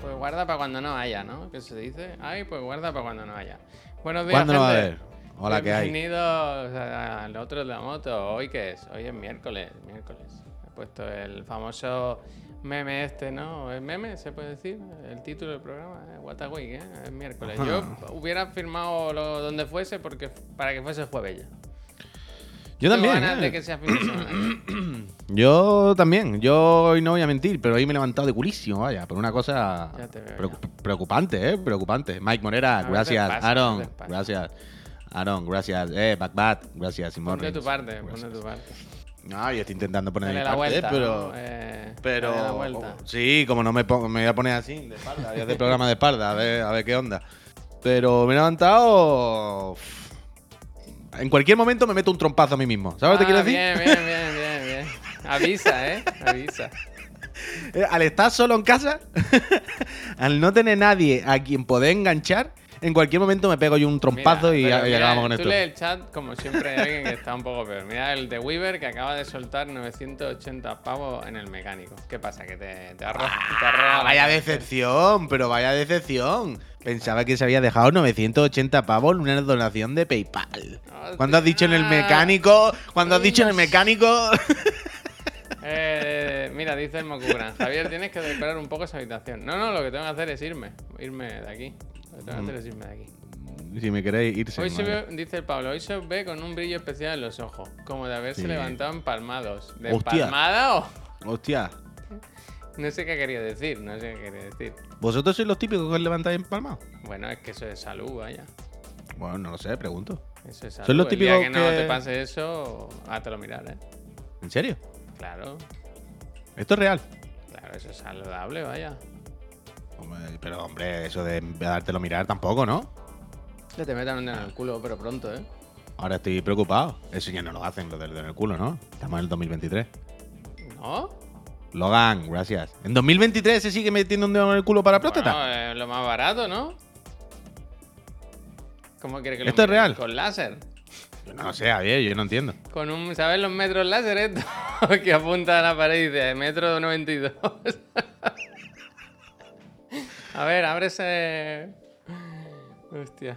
Pues guarda para cuando no haya, ¿no? ¿Qué se dice? Ay, pues guarda para cuando no haya. Buenos días, ¿Cuándo no va a gente. haber? Hola, ¿qué hay? Bienvenidos al otro de la moto. ¿Hoy qué es? Hoy es miércoles, miércoles. He puesto el famoso meme este, ¿no? ¿El meme se puede decir? El título del programa, ¿eh? What a Week, ¿eh? Es miércoles. Yo hubiera firmado lo, donde fuese porque para que fuese jueves ya. Yo también. ganas ¿eh? de que sea fin de semana. Yo también. Yo hoy no voy a mentir, pero hoy me he levantado de culísimo, vaya, por una cosa veo preocu- preocupante, ¿eh? Preocupante. Mike Monera, ver, gracias. Aaron, gracias. Aaron, gracias. Eh, Backbat, gracias. Simón. Ponte tu parte, ponte tu parte. No, yo estoy intentando poner la parte, vuelta. pero... ¿no? Eh, Pero la vuelta. sí, como no me pongo, me voy a poner así de espalda, voy a hacer programa de espalda, a ver, a ver qué onda. Pero me he levantado. En cualquier momento me meto un trompazo a mí mismo. ¿Sabes lo que te Ah, quiero decir? Bien, bien, bien, bien, bien. Avisa, ¿eh? Avisa. Eh, Al estar solo en casa, al no tener nadie a quien poder enganchar, en cualquier momento me pego yo un trompazo Mira, y, ya, mira, acabamos con tú esto. lees el chat como siempre hay alguien que está un poco peor. Mira el de Weaver que acaba de soltar 980 pavos en el mecánico. ¿Qué pasa? Que te, te arroja. te arroja Ah, vaya decepción, pero vaya decepción. Pensaba que se había dejado 980 pavos en una donación de PayPal. Cuando has dicho en el mecánico, cuando has dicho en el mecánico. Eh, mira, dice el Mokugran. Javier, tienes que decorar un poco esa habitación. No, no, lo que tengo que hacer es irme. Irme de aquí. Lo que tengo que hacer es irme de aquí. si me queréis irse. Hoy se ve, dice el Pablo, hoy se os ve con un brillo especial en los ojos, como de haberse Sí. levantado empalmados. ¿De Hostia. empalmada o...? Hostia, No sé qué quería decir, no sé qué quería decir. ¿vosotros sois los típicos que os levantáis empalmados? Bueno, es que eso es salud, vaya. Bueno, no lo sé, pregunto. Eso es salud. Son los El día típicos que no te pase eso, hátelo mirar, ¿eh? ¿En serio? Claro, ¿Esto es real? claro, eso es saludable, vaya. Hombre, pero hombre, eso de dártelo mirar tampoco, ¿no? Que te metan un dedo en el culo, pero pronto, ¿eh? Ahora estoy preocupado. Eso ya no lo hacen, lo del dedo en el culo, ¿no? Estamos en el 2023. ¿No? Logan, gracias. ¿En 2023 se sigue metiendo un dedo en el culo para próstata? Bueno, es lo más barato, ¿no? ¿Cómo quiere que lo ¿Esto es real? Con láser. Yo no sé, Javier, yo no entiendo. Con un, ¿sabes los metros láser estos? que apunta a la pared y dice metro 92. a ver, abre ese. Hostia.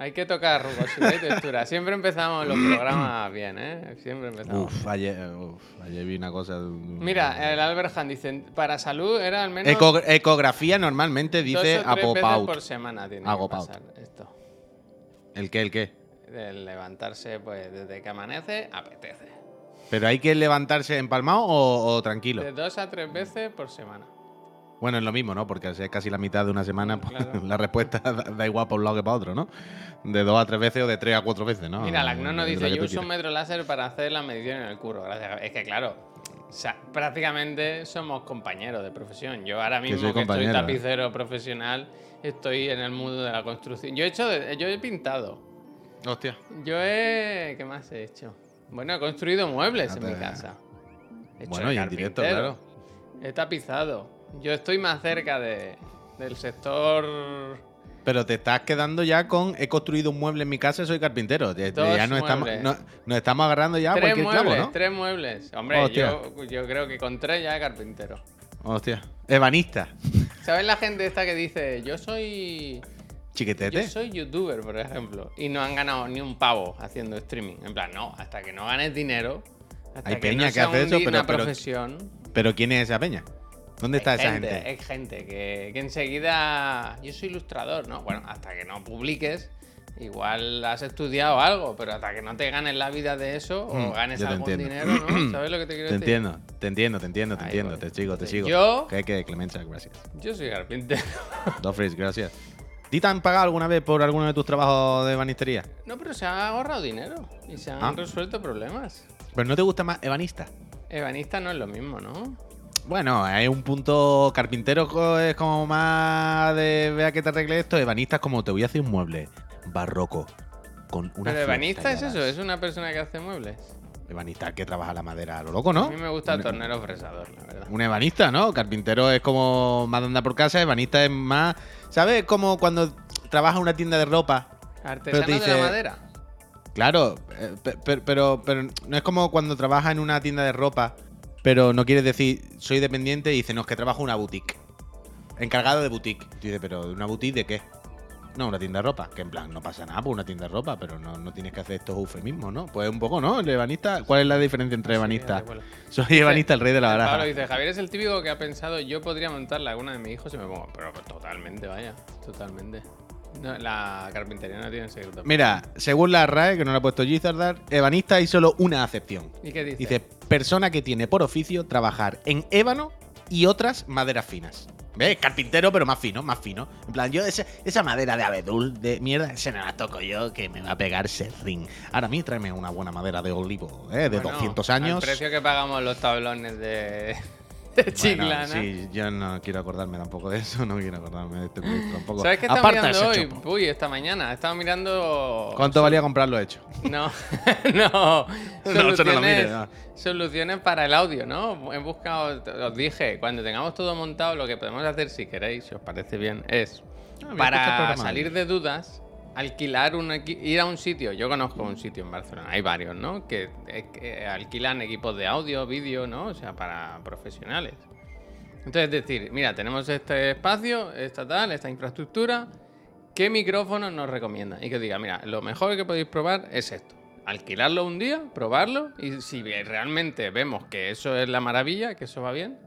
Hay que tocar rugosidad y textura. Siempre empezamos los programas bien, ¿eh? Siempre empezamos. Uf, ayer, uf, ayer vi una cosa. Mira, el Albert Han dice, para salud era al menos Eco- ecografía normalmente dice apopaut. por semana tiene Hago que pasar esto. ¿El qué, el qué? De levantarse, pues, desde que amanece, apetece. ¿Pero hay que levantarse empalmado o, o tranquilo? De dos a tres veces por semana. Bueno, es lo mismo, ¿no? Porque al ser casi la mitad de una semana, pues, Claro. la respuesta da, da igual por un lado que para otro, ¿no? De dos a tres veces o de tres a cuatro veces, ¿no? Mira, la CNO nos dice, que yo uso un metro láser para hacer la medición en el curro. Gracias. Es que claro, o sea, prácticamente somos compañeros de profesión. Yo ahora mismo soy que, estoy ¿eh? tapicero profesional, estoy en el mundo de la construcción. Yo he hecho, de- yo he pintado. Hostia. Yo he, ¿qué más he hecho? Bueno, he construido muebles en mi casa. He hecho Bueno, y en directo, claro. He tapizado. Yo estoy más cerca de, del sector Pero te estás quedando ya con he construido un mueble en mi casa y soy carpintero. Ya, ya nos, estamos, no- nos estamos agarrando ya a tres cualquier muebles, clavo, ¿no? tres muebles. Hombre, yo, yo creo que con tres ya es carpintero. Hostia. Ebanista. ¿Sabes la gente esta que dice, yo soy. Chiquetete. Yo soy youtuber, por ejemplo, y no han ganado ni un pavo haciendo streaming? En plan, no, hasta que no ganes dinero. Hasta Hay que peña no que hace eso, pero- una pero- profesión. Pero ¿quién es esa peña? ¿Dónde está Hay esa gente, gente? Hay gente que, que enseguida. Yo soy ilustrador, ¿no? Bueno, hasta que no publiques, igual has estudiado algo, pero hasta que no te ganes la vida de eso o Mm, ganes algún entiendo. dinero, ¿no? ¿Sabes lo que te quiero Te decir? entiendo, te entiendo, te entiendo, te Ahí entiendo. voy. Te sigo, te sigo. Yo- Que que Clemencia, gracias. Yo soy carpintero. Dos frees, gracias. ¿Ti te han pagado alguna vez por alguno de tus trabajos de banistería? No, pero se han ahorrado dinero y se han Ah. resuelto problemas. ¿Pero no te gusta más ebanista? Ebanista no es lo mismo, ¿no? Bueno, hay un punto carpintero es como más de vea que te arregle esto, ebanista es como te voy a hacer un mueble barroco con una Pero ebanista es eso, es una persona que hace muebles. Ebanista que trabaja la madera a lo loco, ¿no? A mí me gusta el Un- tornero fresador, la verdad. Un ebanista, ¿no? Carpintero es como más de andar por casa, ebanista es más. ¿Sabes? Como cuando trabajas en una tienda de ropa. Artesano te de la madera. Claro, eh, pe- pe- pero, pero, no es como cuando trabajas en una tienda de ropa, pero no quieres decir soy dependiente y dices, no, es que trabajo en una boutique. Encargado de boutique. Tú dices, pero ¿una boutique de qué? No, una tienda de ropa. Que en plan, no pasa nada por una tienda de ropa, pero no, no tienes que hacer estos eufemismos, ¿no? Pues un poco, ¿no? El ebanista. ¿Cuál es la diferencia entre ebanista? Sí. Soy ebanista, el rey de la Pablo baraja. dice, Javier es el típico que ha pensado, yo podría montar la laguna de mi hijo si me pongo. Pero totalmente, vaya, totalmente. No, la carpintería no tiene secreto. Mira, según la RAE, que no la ha puesto Gizardar, ebanista hay solo una acepción. ¿Y qué dice? Dice, persona que tiene por oficio trabajar en ébano y otras maderas finas. ¿Ves? Carpintero, pero más fino, más fino. En plan, yo esa, esa madera de abedul, de mierda, esa no la toco yo, que me va a pegar serrín. Ahora a mí tráeme una buena madera de olivo, ¿eh? De Bueno, 200 Al años. precio que pagamos los tablones de, de Bueno, Chiclana. sí, yo no quiero acordarme tampoco de eso, no quiero acordarme de este ministro tampoco. ¿Sabes qué estaba Aparta mirando hoy? chopo. Uy, esta mañana. Estaba mirando. ¿Cuánto valía comprarlo hecho? No, no. No, eso no lo mires, Soluciones, no. soluciones para el audio, ¿no? He buscado, os dije, cuando tengamos todo montado, lo que podemos hacer, si queréis, si os parece bien, es Ah, para salir de dudas, alquilar un ir a un sitio. Yo conozco un sitio en Barcelona, hay varios, ¿no? Que, eh, que alquilan equipos de audio, vídeo, ¿no? O sea, para profesionales. Entonces, es decir, mira, tenemos este espacio, esta tal, esta infraestructura. ¿Qué micrófono nos recomienda? Y que diga, mira, lo mejor que podéis probar es esto. Alquilarlo un día, probarlo y si realmente vemos que eso es la maravilla, que eso va bien,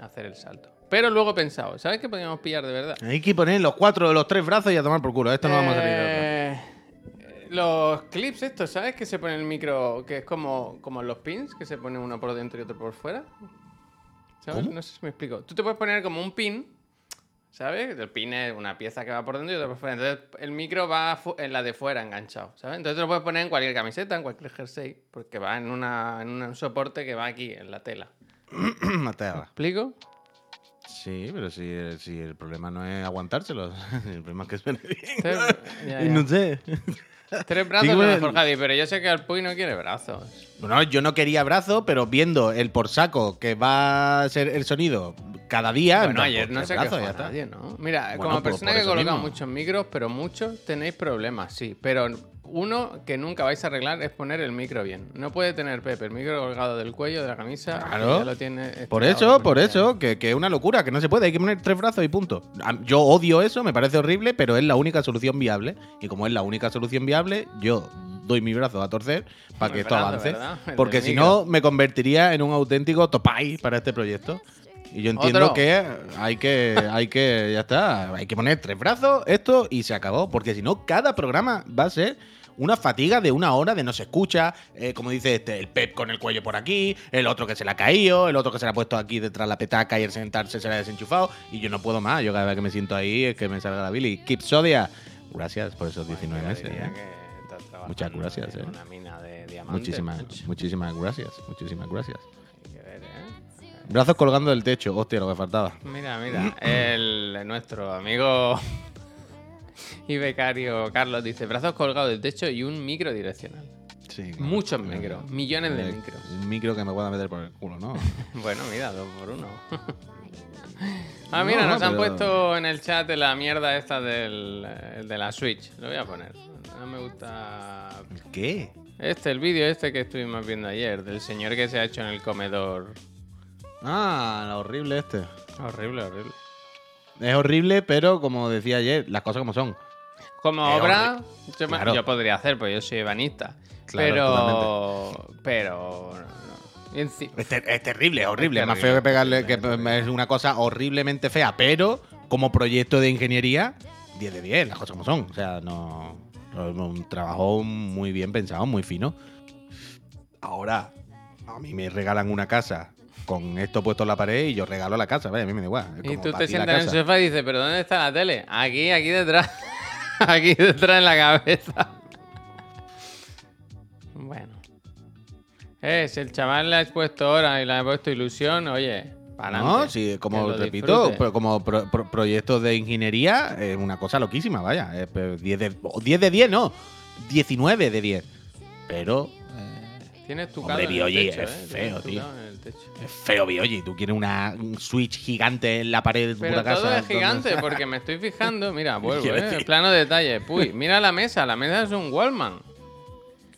hacer el salto. Pero luego he pensado, ¿sabes qué podríamos pillar de verdad? Hay que poner los cuatro, los tres brazos y a tomar por culo. Esto no vamos a salir. Eh, Los clips estos, ¿sabes? Que se pone el micro, que es como, como los pins, que se pone uno por dentro y otro por fuera. ¿Sabes? ¿Cómo? No sé si me explico. Tú te puedes poner como un pin, ¿sabes? El pin es una pieza que va por dentro y otra por fuera. Entonces el micro va en la de fuera enganchado, ¿sabes? Entonces te lo puedes poner en cualquier camiseta, en cualquier jersey, porque va en, una, en un soporte que va aquí, en la tela. Mateo. ¿Me explico? Sí, pero si, si el problema no es aguantárselo, el problema es que suene bien. Ya, Y no sé. Tres brazos bueno, mejor, Javi, pero yo sé que el Puy no quiere brazos. Bueno, yo no quería brazo, pero viendo el por saco que va a ser el sonido cada día. en Bueno, plan, ayer pues, no se brazos, quejó nadie, ¿no? Mira, Bueno, como persona que coloca mismo. muchos micros, pero muchos tenéis problemas, sí. Pero uno que nunca vais a arreglar es poner el micro bien. No puede tener Pepe el micro colgado del cuello de la camisa. Claro. ya lo tiene Por estirado eso, por eso, que, es una locura, que no se puede, hay que poner tres brazos y punto. A- Yo odio eso, me parece horrible, pero es la única solución viable. Y como es la única solución viable, yo doy mi brazo a torcer para que esto avance. Porque si micro. no, me convertiría en un auténtico topay para este proyecto. Y yo entiendo Otro. que hay que, hay que, ya está, hay que poner tres brazos, esto y se acabó. Porque si no, cada programa va a ser una fatiga de una hora de no se escucha, eh, como dice este, el Pep con el cuello por aquí, el otro que se le ha caído, el otro que se le ha puesto aquí detrás la petaca y al sentarse se le ha desenchufado. Y yo no puedo más, yo cada vez que me siento ahí es que me salga la Billy. Keep Sodia, gracias por esos 19 Yo meses. ¿eh? Muchas gracias, eh. Una mina de diamantes. Muchísimas, muchísimas gracias, muchísimas gracias. ¿eh? Brazos colgando del techo, hostia, lo que faltaba. Mira, mira, el, nuestro amigo y becario Carlos dice brazos colgados del techo y un micro direccional. Sí, claro. Muchos micros, millones de Eh, micros. Un micro que me pueda meter por el culo, ¿no? Bueno, mira, dos por uno. ah, mira, No, nos han puesto en el chat la mierda esta del, eh, de la Switch. Lo voy a poner. No me gusta. ¿Qué? Este, el vídeo este que estuvimos viendo ayer, del señor que se ha hecho en el comedor. Ah, lo horrible este. Horrible, horrible. Es horrible, pero como decía ayer, las cosas como son. Como Es obra, yo, me- Claro. yo podría hacer, pues yo soy ebanista. Claro, pero. Pero. no, enci- Es, ter- es terrible, es horrible. Es Es más feo que pegarle, terrible, que es una cosa horriblemente fea, pero como proyecto de ingeniería, 10 de 10, las cosas como son. O sea, no. es Un trabajo muy bien pensado, muy fino. Ahora, a mí me regalan una casa con esto puesto en la pared y yo regalo la casa, ¿ves? A mí me da igual. Y tú te sientas en el sofá y dices, ¿pero dónde está la tele? Aquí, aquí detrás. aquí detrás en la cabeza. Bueno. Eh, si el chaval le ha puesto horas y le ha puesto ilusión, oye, No, sí, como repito, pero como pro- pro- proyectos de ingeniería, es una cosa loquísima, vaya. 10 de, o 10 de 10, no. 19 de 10. Pero Tienes tu Hombre, Biogi, techo, es eh, feo, tío. es feo, Biogi. Tú quieres una, un switch gigante en la pared de tu Pero puta todo casa. es gigante, porque me estoy fijando. Mira, vuelvo, eh. Plano detalle. Uy, mira la mesa. La mesa es un Wallman.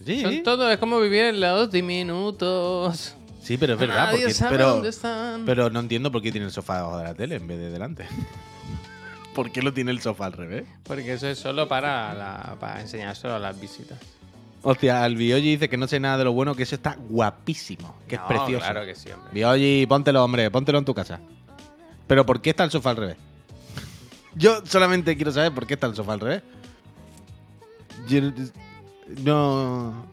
Sí, Son todo, es como vivir en los diminutos. sí, pero es verdad. Porque- pero, no entiendo por qué tiene el sofá debajo de la tele en vez de delante. ¿Por qué lo tiene el sofá al revés? Porque eso es solo para, la, para enseñar solo a las visitas. Hostia, el Bioji dice que no sé nada de lo bueno, que eso está guapísimo, que es precioso. Claro que sí, hombre. Bioji, póntelo, hombre, póntelo en tu casa. Pero ¿por qué está el sofá al revés? Yo solamente quiero saber por qué está el sofá al revés. Yo- no.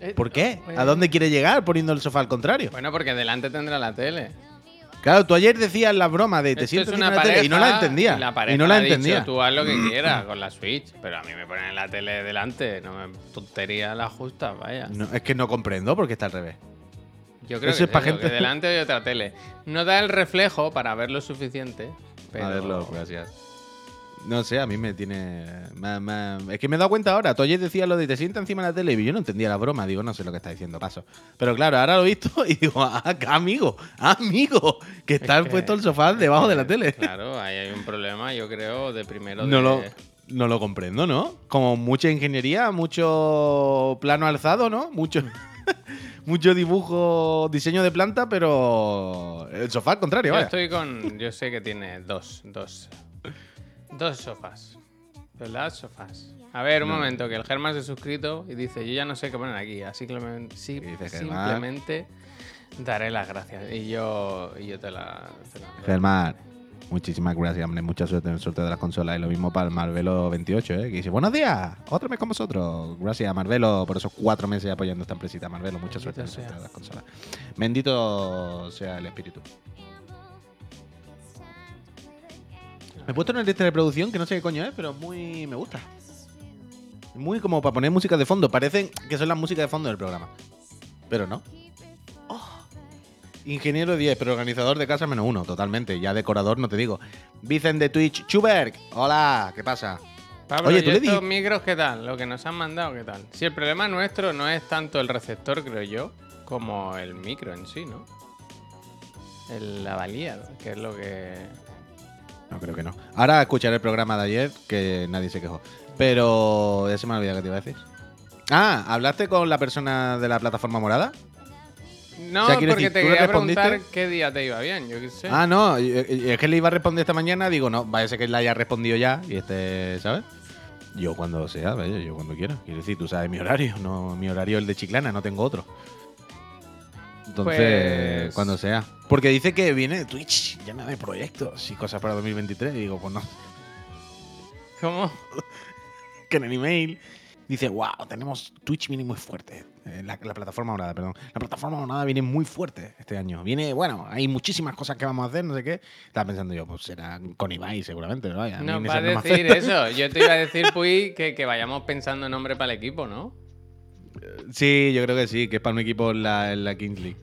Eh, ¿Por qué? ¿A dónde quiere llegar poniendo el sofá al contrario? Bueno, porque delante tendrá la tele. Claro, tú ayer decías la broma de te encima una la tele y no la entendía. Y, la pareja y no la ha dicho, entendía. tú haz lo que quieras con la Switch, pero a mí me ponen la tele delante. No me tontería la justa, vaya. No, es que no comprendo por qué está al revés. Yo creo Eso que, es pa' es eso, gente- que delante hay otra tele. No da el reflejo para ver lo suficiente. Pero... A verlo, gracias. No sé, a mí me tiene. me- me- es que me he dado cuenta ahora. Tú ayer decías lo de te sientas encima de la tele y yo no entendía la broma. Digo, no sé lo que está diciendo, paso. Pero claro, ahora lo he visto y digo, ah, amigo, amigo, que está Es que- puesto el sofá debajo de la tele. Claro, ahí hay un problema, yo creo, de primero No de... lo, no lo comprendo, ¿no? Como mucha ingeniería, mucho plano alzado, ¿no? Mucho, mucho dibujo, diseño de planta, pero el sofá al contrario, Yo vaya. estoy con... Yo sé que tiene dos, dos... Dos sofás. ¿Verdad? Sofás. A ver, un momento, que el Germán se ha suscrito y dice, yo ya no sé qué poner aquí, así que sí- simplemente daré las gracias. Y yo, y yo te la... te la- Germán, muchísimas gracias, hombre. Mucha suerte en el sorteo de las consolas. Y lo mismo para el Marvelo 28, ¿eh? Que dice, buenos días, otro mes con vosotros. Gracias, Marvelo, por esos cuatro meses apoyando esta empresita. Marvelo, mucha suerte en el Bendito sorteo de las consolas. Bendito sea el espíritu. Me he puesto una lista de producción que no sé qué coño es, pero muy me gusta. Muy como para poner música de fondo. Parecen que son las músicas de fondo del programa. Pero no. Oh. Ingeniero 10, pero organizador de casa menos uno, totalmente. Ya decorador, no te digo. Vicen de Twitch, Chuberg. Hola, ¿qué pasa? Pablo, Oye, ¿y tú le estos micros qué tal? Lo que nos han mandado, ¿qué tal? Si el problema nuestro no es tanto el receptor, creo yo, como el micro en sí, ¿no? El lavalier, que es lo que... No, creo que no. Ahora escucharé el programa de ayer, que nadie se quejó. Pero ya se me ha olvidado que te iba a decir. Ah, ¿hablaste con la persona de la plataforma morada? No, O sea, quiero porque decir, te ¿tú le quería preguntar respondiste? qué día te iba bien, yo qué sé. Ah, no, y- y- es que le iba a responder esta mañana, digo, no, vaya a ser que la haya respondido ya y este, ¿sabes? Yo cuando sea, vaya, yo cuando quiera. Quiero decir, tú sabes mi horario, no mi horario es el de Chiclana, no tengo otro. Entonces, Pues- cuando sea. Porque dice que viene Twitch, llena de proyectos y cosas para 2023. Y digo, pues no, ¿Cómo? que en el email dice, wow, tenemos Twitch viene muy fuerte. Eh, la, la plataforma morada, perdón. La plataforma morada viene muy fuerte este año. Viene, bueno, hay muchísimas cosas que vamos a hacer, no sé qué. Estaba pensando yo, pues será con Ibai seguramente, ¿no? A No va a no me decir eso. Yo te iba a decir, Puy, que, que vayamos pensando en nombre para el equipo, ¿no? Sí, yo creo que sí, que es para un equipo en la, en la Kings League.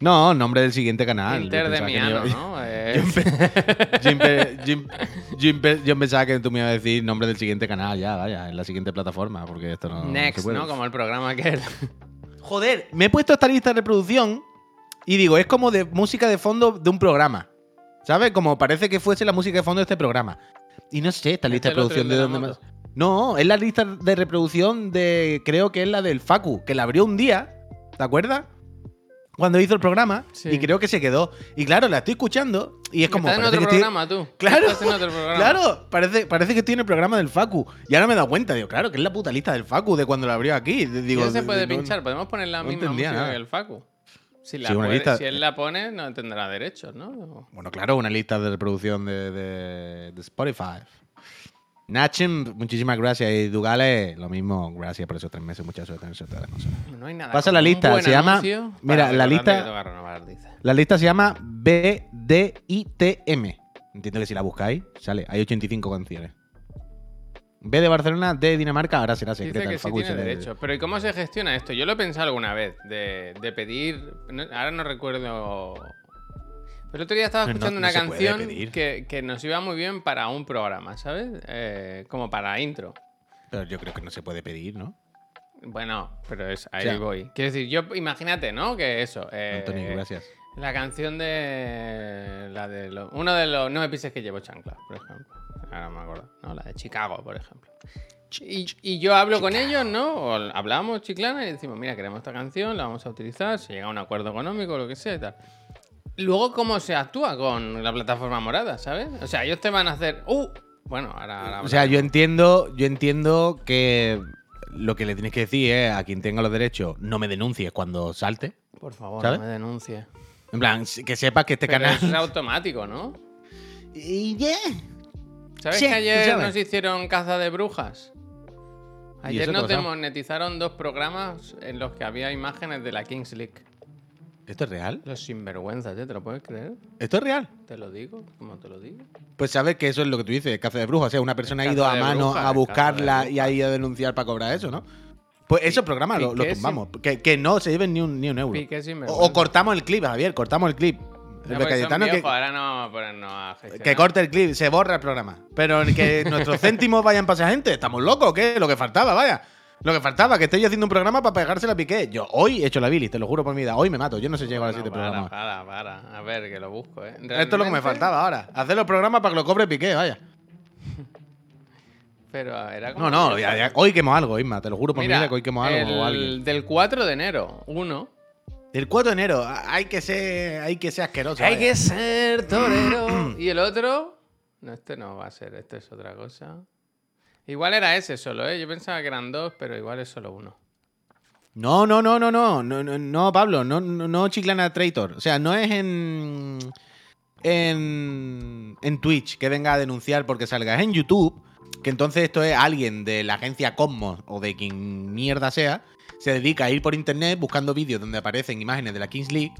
No, nombre del siguiente canal. Inter Yo de Miano, iba- ¿no? Yo, yo yo yo yo pensaba que tú me ibas a decir nombre del siguiente canal, ya, vaya, en la siguiente plataforma, porque esto no. Next, puede. ¿no? Como el programa que era. Joder, me he puesto esta lista de reproducción y digo, es como de música de fondo de un programa. ¿Sabes? Como parece que fuese la música de fondo de este programa. Y no sé, esta lista de Este es otro, producción de de dónde moto. más. No, es la lista de reproducción de. Creo que es la del Facu, que la abrió un día. ¿Te acuerdas? Cuando hizo el programa. Sí. Y creo que se quedó. Y claro, la estoy escuchando y es como. Estás en otro que estoy- programa, tú. Claro, Estás en otro programa. Claro, parece, parece que estoy en el programa del Facu. Y ahora me he dado cuenta, digo, claro, que es la puta lista del Facu de cuando la abrió aquí. Digo, ¿Qué se puede no- pinchar? Podemos poner la no misma música nada. que el Facu. Si, la Sí, una puede- lista- si él la pone, no tendrá derechos, ¿no? Bueno, claro, una lista de reproducción de, de- de Spotify. Nachem, muchísimas gracias. Y Dugales, lo mismo. Gracias por esos tres meses. Muchas suerte en el de consolas. No hay nada. Pasa la lista, se llama- mira, la lista-. La lista se llama BDITM. Entiendo que si la buscáis, sale. Hay 85 canciones. B de Barcelona, D de Dinamarca, ahora será secreta. Dice que sí tiene derechos. Pero ¿y cómo se gestiona esto? Yo lo he pensado alguna vez, de, de pedir... ahora no recuerdo... Pero el otro día estaba No, no- escuchando no una canción que, que nos iba muy bien para un programa, ¿sabes? Eh, como para intro. Pero yo creo que no se puede pedir, ¿no? Bueno, pero es, ahí O sea- voy. Quiero decir, yo imagínate, ¿no? Que eso. eh, Antonio, gracias. La canción de. La de lo- uno de los. No me pises que llevo chanclas, por ejemplo. Ahora me acuerdo. ¿no? La de Chicago, por ejemplo. Y, y yo hablo con ellos, ¿no? O hablamos chiclana y decimos, mira, queremos esta canción, la vamos a utilizar, se llega a un acuerdo económico, lo que sea y tal. Luego, ¿cómo se actúa con la plataforma morada, ¿sabes? O sea, ellos te van a hacer. ¡Uh! Bueno, ahora. ahora O sea, yo entiendo, yo entiendo que lo que le tienes que decir es a quien tenga los derechos, no me denuncies cuando salte. Por favor, ¿sabes? no me denuncies. En plan, que sepas que este Pero canal. eso es automático, ¿no? Y ya. ¿Sabes Sí, que ayer sabes. nos hicieron caza de brujas? ¿Y Ayer nos demonetizaron dos programas en los que había imágenes de la Kings League. ¿Esto es real? Los sinvergüenzas. ¿Te lo puedes creer? ¿Esto es real? Te lo digo, como te lo digo. Pues sabes que eso es lo que tú dices, caza de brujas. O sea, una persona ha ido a mano a buscarla y ha ido a denunciar para cobrar eso, ¿no? Pues esos programas lo, lo tumbamos. Que, que no se lleven ni un, ni un euro. O, cortamos el clip, Javier, cortamos el clip. El No, son Cayetano que, ahora no vamos a ponernos a gestionar. que corte el clip, se borra el programa. Pero que nuestros céntimos vayan para esa gente. ¿Estamos locos qué? Lo que faltaba, vaya. Lo que faltaba, que esté yo haciendo un programa para pegársela a Piqué. Yo hoy he hecho la bilis, te lo juro por mi vida. Hoy me mato. Yo no sé llegar a siete para, programas. para, para. A ver, que lo busco, ¿eh? Esto es lo que me faltaba ahora. Hacer los programas para que lo cobre Piqué, vaya. Pero era como. No, no, ya- ya- hoy quemo algo, Isma. Te lo juro por mi vida que hoy quemo algo el del 4 de enero, uno. El 4 de enero, hay que ser, hay que ser asqueroso. Hay vaya. que ser torero. y el otro. No, este no va a ser, este es otra cosa. Igual era ese solo, ¿eh? Yo pensaba que eran dos, pero igual es solo uno. No, no, no, no, no, no, no, Pablo, no, no, no Chiclana Traitor. O sea, no es en, en, en Twitch que venga a denunciar porque salga, es en YouTube, que entonces esto es alguien de la agencia Cosmos o de quien mierda sea, se dedica a ir por internet buscando vídeos donde aparecen imágenes de la Kings League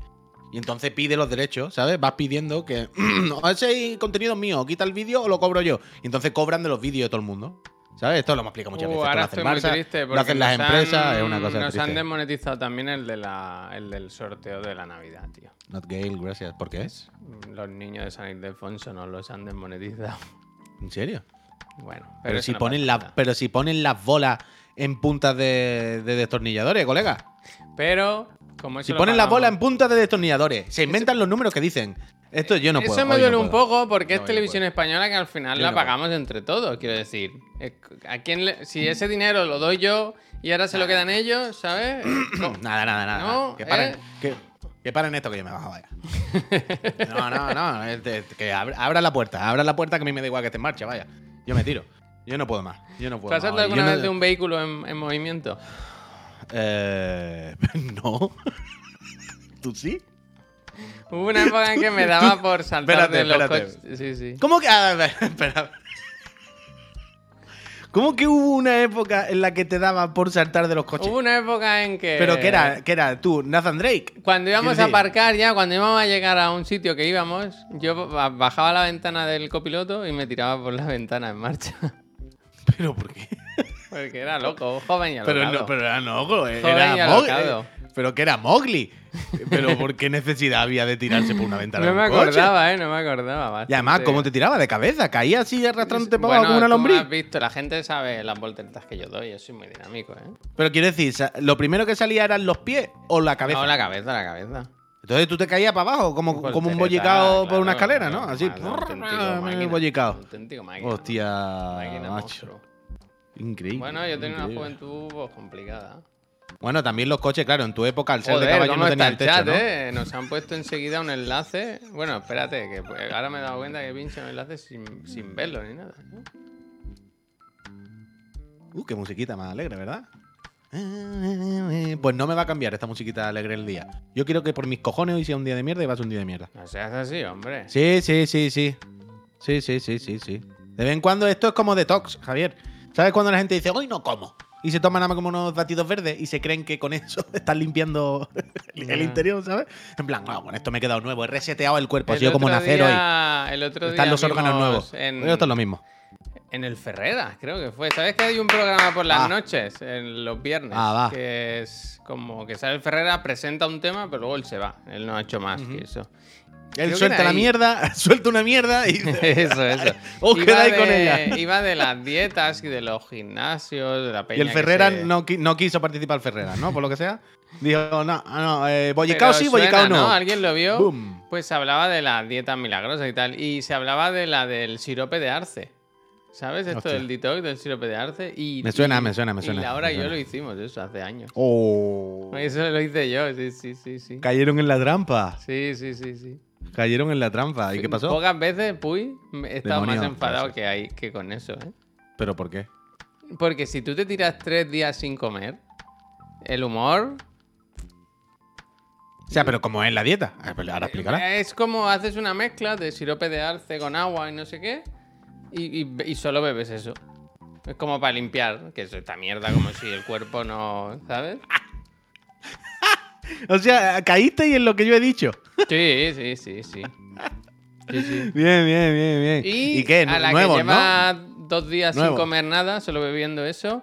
y entonces pide los derechos, ¿sabes? Vas pidiendo que, "No, ese contenido mío, quita el vídeo o lo cobro yo. Y entonces cobran de los vídeos de todo el mundo. ¿Sabes? Esto lo hemos explicado muchas Uh, veces. Ahora estoy muy triste lo hacen las empresas, han- es una cosa Nos han desmonetizado también el, de la, el del sorteo de la Navidad, tío. Not Gale, gracias. ¿Por qué es? Los niños de San Ildefonso nos los han desmonetizado. ¿En serio? Bueno, pero, Pero, si no ponen la- pero si ponen las bolas en puntas de, de destornilladores, colega. Pero, como Si ponen las pagamos- bolas en puntas de destornilladores, se inventan los números que dicen. Esto yo no puedo. Eso me duele no un poco porque No, es televisión puedo. española que al final Yo la no puedo. pagamos entre todos, quiero decir. ¿A quién le- si ese dinero lo doy yo y ahora se lo quedan ellos, ¿sabes? No. Nada, nada, nada. No, que, paren, ¿eh? que, que paren esto que yo me bajo, vaya. no, no, no. que abra, la puerta. Abra la puerta que a mí me da igual que esté en marcha, vaya. Yo me tiro. Yo no puedo más. Yo no puedo ¿Te has más. saltado Yo alguna no- vez de un vehículo en, en movimiento? Eh, no. ¿Tú sí? Hubo una época en que me daba por saltar Espérate, de los espérate. coches. Sí, sí. ¿Cómo que.? A ver, espera. ¿Cómo que hubo una época en la que te daba por saltar de los coches? Hubo una época en que. ¿Pero qué era? ¿Qué era? ¿Tú, Nathan Drake? Cuando íbamos a decir- aparcar ya, cuando íbamos a llegar a un sitio que íbamos, yo ba- bajaba la ventana del copiloto y me tiraba por la ventana en marcha. ¿Pero por qué? Porque era loco, joven y Pero, alocado. no, pero era no, era Joven y alocado. Pero que era Mowgli. Pero ¿por qué necesidad había de tirarse por una ventana No de me un coche? acordaba, ¿eh? No me acordaba. Y además, ¿cómo te tiraba? ¿De cabeza? ¿Caía así arrastrándote para abajo Bueno, como una lombriz? has visto, la gente sabe las volteretas que yo doy, yo soy muy dinámico, ¿eh? Pero quiero decir, ¿lo primero que salía eran los pies o la cabeza? No, la cabeza, la cabeza. Entonces tú te caías para abajo, como, como un bollicao por una escalera, ¿no? Así, máquina, bollicao. auténtico máquina. Hostia, Máquina macho. Increíble. Bueno, yo tenía una juventud pues, complicada. Bueno, también los coches, claro, en tu época al ser de caballo ¿cómo no tenían techo, chat, ¿no? eh? Nos han puesto enseguida un enlace. Bueno, espérate, que pues, ahora me he dado cuenta que pincho un enlace sin, sin verlo ni nada. ¿no? Uh, qué musiquita más alegre, ¿verdad? Pues no me va a cambiar esta musiquita alegre el día. Yo quiero que por mis cojones hoy sea un día de mierda y va a ser un día de mierda. No seas así, hombre. Sí, sí, sí, sí. Sí, sí, sí, sí, sí. De vez en cuando esto es como detox, Javier. ¿Sabes cuando la gente dice, hoy no como? Y se toman nada más como unos batidos verdes y se creen que con eso están limpiando el interior, ¿sabes? En plan, no, con esto me he quedado nuevo, he reseteado el cuerpo, ha El sido como nacer hoy. día- El otro Están los órganos nuevos. En, Esto es lo mismo. en el Ferrera, creo que fue. ¿Sabes que hay un programa por las Ah. noches, en los viernes? Ah, va. Que es como que sale el Ferrera, presenta un tema, pero luego él se va. Él no ha hecho más que eso. Él Creo suelta la mierda, suelta una mierda y Eso, eso. Os Iba quedáis con de- ella. Iba de las dietas y de los gimnasios, de la peña Y el Ferrera se- no, no quiso participar el Ferrera, ¿no? Por lo que sea. Dijo, no, no, eh, Bollicao sí, Bollicao no. ¿Alguien lo vio? Boom. Pues se hablaba de las dietas milagrosas y tal. Y se hablaba de la del sirope de arce. ¿Sabes? Esto Hostia. del detox, del sirope de arce. Y, Me suena, y- me suena, me suena, Y Laura y yo lo hicimos eso hace años. Oh. Eso lo hice yo, sí, sí, sí, sí. Cayeron en la trampa. Sí, sí, sí, sí. Cayeron en la trampa. ¿Y qué pasó? Pocas veces, Puy, he estado más enfadado que, ahí, que con eso, ¿eh? ¿Pero por qué? Porque si tú te tiras tres días sin comer, el humor O sea, pero como es la dieta. Ah, pues Ahora explícala. es como haces una mezcla de sirope de arce con agua y no sé qué, y, y- y solo bebes eso. Es como para limpiar, que es esta mierda como si el cuerpo no, ¿sabes? O sea, caíste y en lo que yo he dicho. Sí, sí, sí, sí. Sí, sí. Bien, bien, bien, bien. Y, qué? a la Nuevos, que lleva dos días Nuevo. sin comer nada, solo bebiendo eso.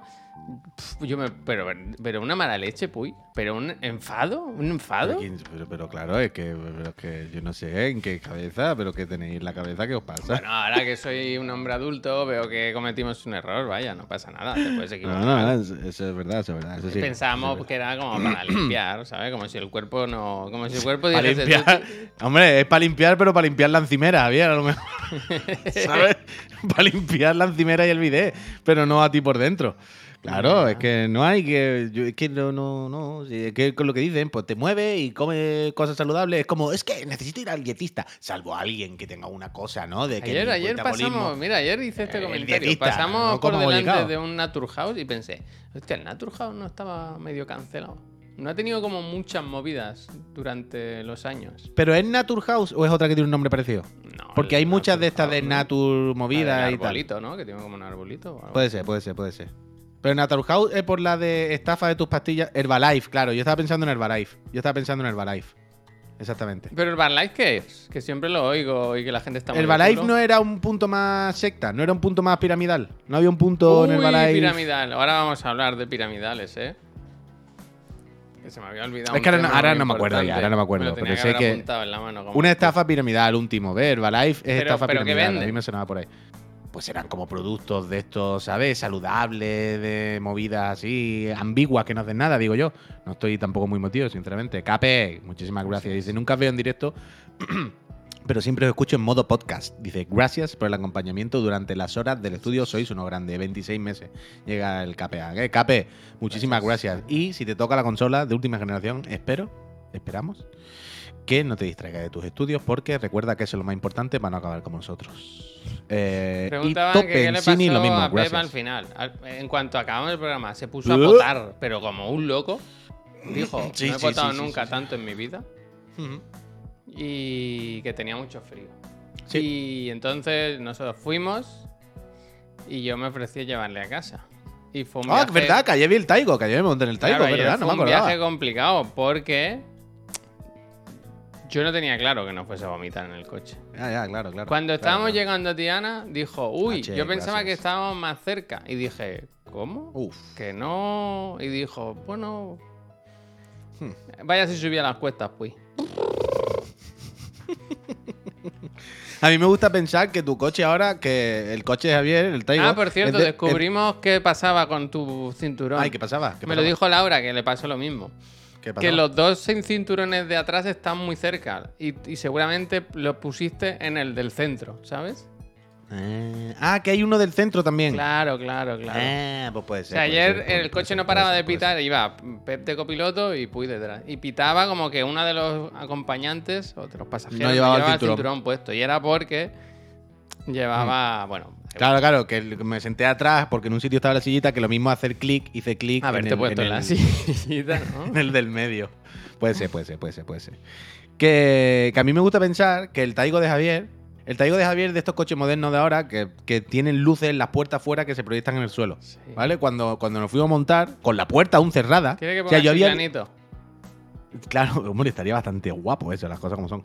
Yo me, pero, pero una mala leche, puy. Pero un enfado, un enfado. Pero, pero- pero claro, es que, pero es que yo no sé en qué cabeza, pero que tenéis en la cabeza, ¿qué os pasa? Bueno, ahora que soy un hombre adulto, veo que cometimos un error, vaya, no pasa nada, te puedes equivocar. no, no, eso es verdad, eso es verdad. Eso sí, Pensábamos eso es que era como para limpiar, ¿sabes? Como si el cuerpo no. Como si el cuerpo Para limpiar. Hombre, es para limpiar, pero para limpiar la encimera, Javier, a lo mejor. ¿Sabes? para limpiar la encimera y el bidet, pero no a ti por dentro. Claro, es que no hay que. yo- es que no, no, no. Es que con lo que dicen, pues te mueve y come cosas saludables. Es como, es que necesito ir al dietista. Salvo alguien que tenga una cosa, ¿no? De que Ayer, ayer pasamos, mira, ayer hice este El comentario. dietista, pasamos no por delante de un Naturhaus y pensé, hostia, el Naturhaus no estaba medio cancelado. No ha tenido como muchas movidas durante los años. ¿Pero es Naturhaus o es otra que tiene un nombre parecido? No, Porque hay muchas de estas de. Natur movidas y tal. arbolito, ¿no? Que tiene como un arbolito. o algo. Puede ser, puede ser, puede ser. Pero Naturhaus es por la de estafa de tus pastillas. Herbalife, claro. Yo estaba pensando en Herbalife. Yo estaba pensando en Herbalife. Exactamente. Pero el Barlife, ¿qué es? Que siempre lo oigo y que la gente está muy Herbalife no era un punto más secta, no era un punto más piramidal. No había un punto en Uy, Herbalife. piramidal. Ahora vamos a hablar de piramidales, ¿eh? Que se me había olvidado. Es que ahora no- ahora me acuerdo ya, ahora no me acuerdo, tenía pero que sé que en la mano, como Una estafa piramidal, último. Ver, Herbalife es Pero- estafa pero ¿qué piramidal. A mí me sonaba por ahí. Pues eran como productos de estos, ¿sabes? Saludables, de movidas así, ambiguas que no hacen nada, digo yo. No estoy tampoco muy motivo, sinceramente. Cape, muchísimas gracias. Dice, nunca veo en directo, pero siempre os escucho en modo podcast. Dice, gracias por el acompañamiento durante las horas del estudio. Sois uno grande, 26 meses. Llega el KPA. ¿eh? Cape, muchísimas gracias. Y si te toca la consola de última generación, espero, esperamos, que no te distraigas de tus estudios, porque recuerda que eso es lo más importante para no acabar como nosotros. Eh, y Preguntaban Top que qué le pasó Pensini, lo mismo, a Pep al final. Al- En cuanto acabamos el programa, se puso a Uh. potar, pero como un loco. Dijo, Sí, no he sí, sí, nunca tanto en mi vida. Y que tenía mucho frío. Y entonces nosotros fuimos y yo me ofrecí a llevarle a casa. Y fue un Ah, viaje- es verdad, que ayer vi el Taigo, que ayer me monté en el Taigo, Claro, ¿verdad? No fue me un acordaba. viaje complicado porque yo no tenía claro que no fuese a vomitar en el coche. Ya, ya, claro, claro. Cuando estábamos claro. llegando a Tiana, dijo, uy, Ah, che, yo pensaba que estábamos más cerca. Y dije, ¿cómo? Uf. Que no. Y dijo, bueno. Hmm. Vaya si subía las cuestas, pues. A mí me gusta pensar que tu coche ahora, que el coche de Javier, el Taigo. Ah, por cierto, es de- descubrimos qué pasaba con tu cinturón. Ay, ¿qué pasaba? ¿Qué Me lo dijo Laura, que le pasó lo mismo. ¿Qué Que los dos cin- cinturones de atrás están muy cerca. Y, y seguramente lo pusiste en el del centro, ¿sabes? Eh, ah, que hay uno del centro también. Claro, claro, claro. Ah, pues puede O ser. sea, puede ayer ser, el coche ser, no paraba ser, de pitar, iba Pep de copiloto y Puy detrás. Y pitaba como que uno de los acompañantes o de los pasajeros No llevaba el el cinturón. puesto. Y era porque llevaba, bueno, ser. Claro, claro, que me senté atrás porque en un sitio estaba la sillita, que lo mismo hacer clic, hice clic. en haberte puesto en, en la sillita, en ¿no? el del medio. Puede ser, puede ser, puede ser, puede ser. Que, que a mí me gusta pensar que el Taigo de Javier, el Taigo de Javier de estos coches modernos de ahora, que, que tienen luces en las puertas fuera que se proyectan en el suelo. Sí. ¿Vale? Cuando, cuando nos fuimos a montar, con la puerta aún cerrada. ¿Quiere que o ponga sea, yo había, chiclanito? Claro, hombre, estaría bastante guapo eso, las cosas como son.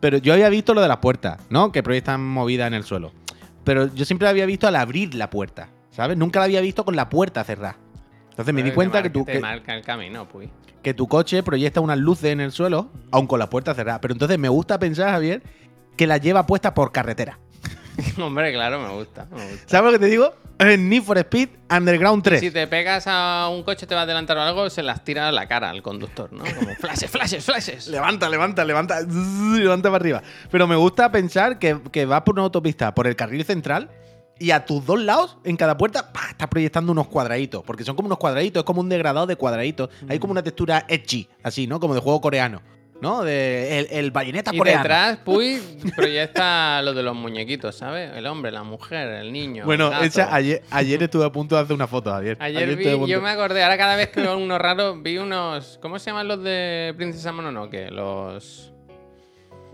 Pero yo había visto lo de las puertas, ¿no? Que proyectan movida en el suelo. Pero yo siempre la había visto al abrir la puerta, ¿sabes? Nunca la había visto con la puerta cerrada. Entonces me di cuenta que tu, que, marca el camino, que tu coche proyecta unas luces en el suelo, aun con la puerta cerrada. Pero entonces me gusta pensar, Javier, que la lleva puesta por carretera. Hombre, claro, me gusta, me gusta. ¿Sabes lo que te digo? Need for Speed Underground 3. Si te pegas a un coche, te va a adelantar o algo, se las tira a la cara al conductor, ¿no? Como flashes, flashes, flashes. Levanta, levanta, levanta, levanta para arriba. Pero me gusta pensar que, que va por una autopista, por el carril central, y a tus dos lados, en cada puerta, ¡pah! estás proyectando unos cuadraditos. Porque son como unos cuadraditos, es como un degradado de cuadraditos. Hay como una textura edgy, así, ¿no? Como de juego coreano. ¿No? De el, el bayoneta Y coreano. detrás, Puy proyecta lo de los muñequitos, ¿sabes? El hombre, la mujer, el niño. Bueno, el gato. esa- ayer, ayer estuve a punto de hacer una foto, Javier. Ayer estuve a vi, punto- yo me acordé, ahora cada vez que veo uno raro, vi unos. ¿Cómo se llaman los de Princesa Mononoke? Los.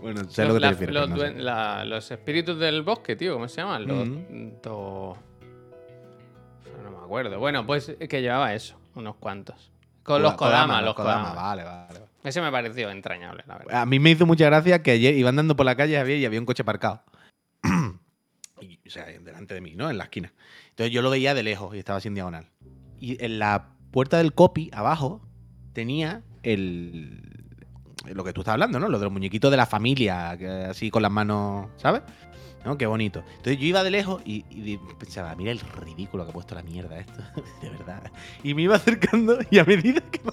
Bueno, sé los, lo que te la- refieres, los pero no sé. duen- la- los espíritus del bosque, tío, ¿cómo se llaman? Los. No me acuerdo. Bueno, pues que llevaba eso, unos cuantos. Con los Kodama, los Kodama. Vale, vale, vale. Ese me pareció entrañable, la verdad. A mí me hizo mucha gracia que ayer iba andando por la calle y había un coche aparcado. O sea, delante de mí, ¿no? En la esquina. Entonces yo lo veía de lejos y estaba en diagonal. Y en la puerta del copy, abajo, tenía el. Lo que tú estás hablando, ¿no? Lo de los muñequitos de la familia, así con las manos, ¿sabes? ¿No? Qué bonito. Entonces yo iba de lejos y, y pensaba, mira el ridículo que ha puesto la mierda esto, de verdad. Y me iba acercando y a medida que me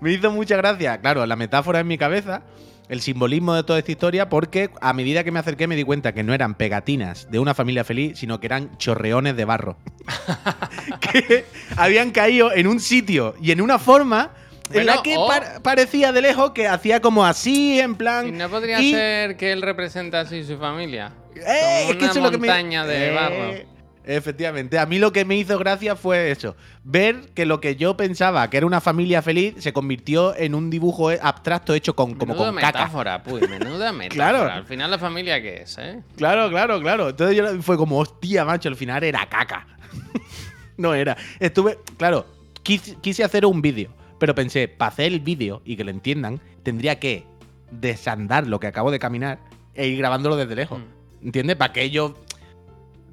me hizo mucha gracia, claro, la metáfora en mi cabeza, el simbolismo de toda esta historia, porque a medida que me acerqué me di cuenta que no eran pegatinas de una familia feliz, sino que eran chorreones de barro. que habían caído en un sitio y en una forma en Bueno, la que par- parecía de lejos que hacía como así, en plan... ¿Y no podría y- ser que él representa así su familia? Eh, Como es que una eso es lo que me- montaña de Eh, barro. Efectivamente, a mí lo que me hizo gracia fue eso, ver que lo que yo pensaba que era una familia feliz se convirtió en un dibujo abstracto hecho con como Menuda con caca. metáfora, pues, menuda metáfora. Claro. Al final la familia qué es, ¿eh? Claro, claro, claro. Entonces yo fue como, hostia, macho, al final era caca. no era. Estuve, claro, quise, quise hacer un vídeo, pero pensé, para hacer el vídeo y que lo entiendan, tendría que desandar lo que acabo de caminar e ir grabándolo desde lejos. Mm. ¿Entiendes? Para que ellos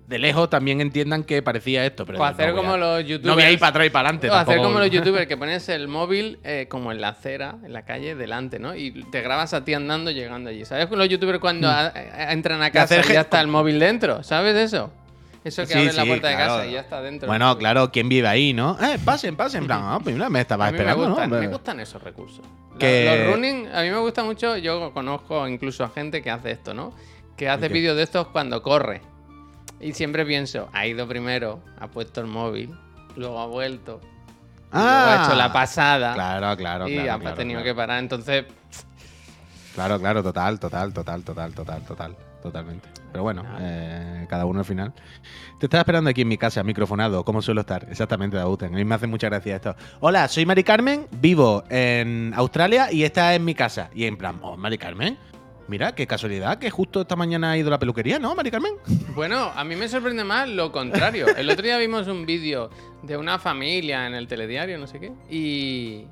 de lejos también entiendan que parecía esto. Pero O hacer no como a- los youtubers. No voy a ir para atrás y para adelante. O hacer tampoco- como los youtubers que pones el móvil eh, como en la acera, en la calle, delante, ¿no? Y te grabas a ti andando llegando allí. ¿Sabes los youtubers cuando a- a- entran a casa Mm. hacer y ya está el móvil dentro? ¿Sabes eso? Eso que Sí, abres la puerta de casa y ya está dentro. Bueno, claro, ¿quién vive ahí, no? Eh, pasen, pasen. En plan, ah, pues mira, me estaba A mí me esperando, gustan, ¿no? me gustan esos recursos. Lo- Que- Los running, a mí me gusta mucho, yo conozco incluso a gente que hace esto, ¿no? Que hace vídeos de estos cuando corre. Y siempre pienso, ha ido primero, ha puesto el móvil, luego ha vuelto, y luego ha hecho la pasada Claro, claro, y claro. ha claro, tenido claro. que parar. Entonces, Claro, claro, total, total, total, total, total, total, totalmente. Pero bueno, eh, cada uno al final. Te estaba esperando aquí en mi casa, microfonado, como suelo estar. Exactamente, Dauten. A mí me hace mucha gracia esto. Hola, soy Mari Carmen, vivo en Australia y esta es mi casa. Y en plan, oh, Mari Carmen, mira, qué casualidad que justo esta mañana ha ido a la peluquería, ¿no, Mari Carmen? bueno, a mí me sorprende más lo contrario. El otro día vimos un vídeo de una familia en el telediario, no sé qué, y.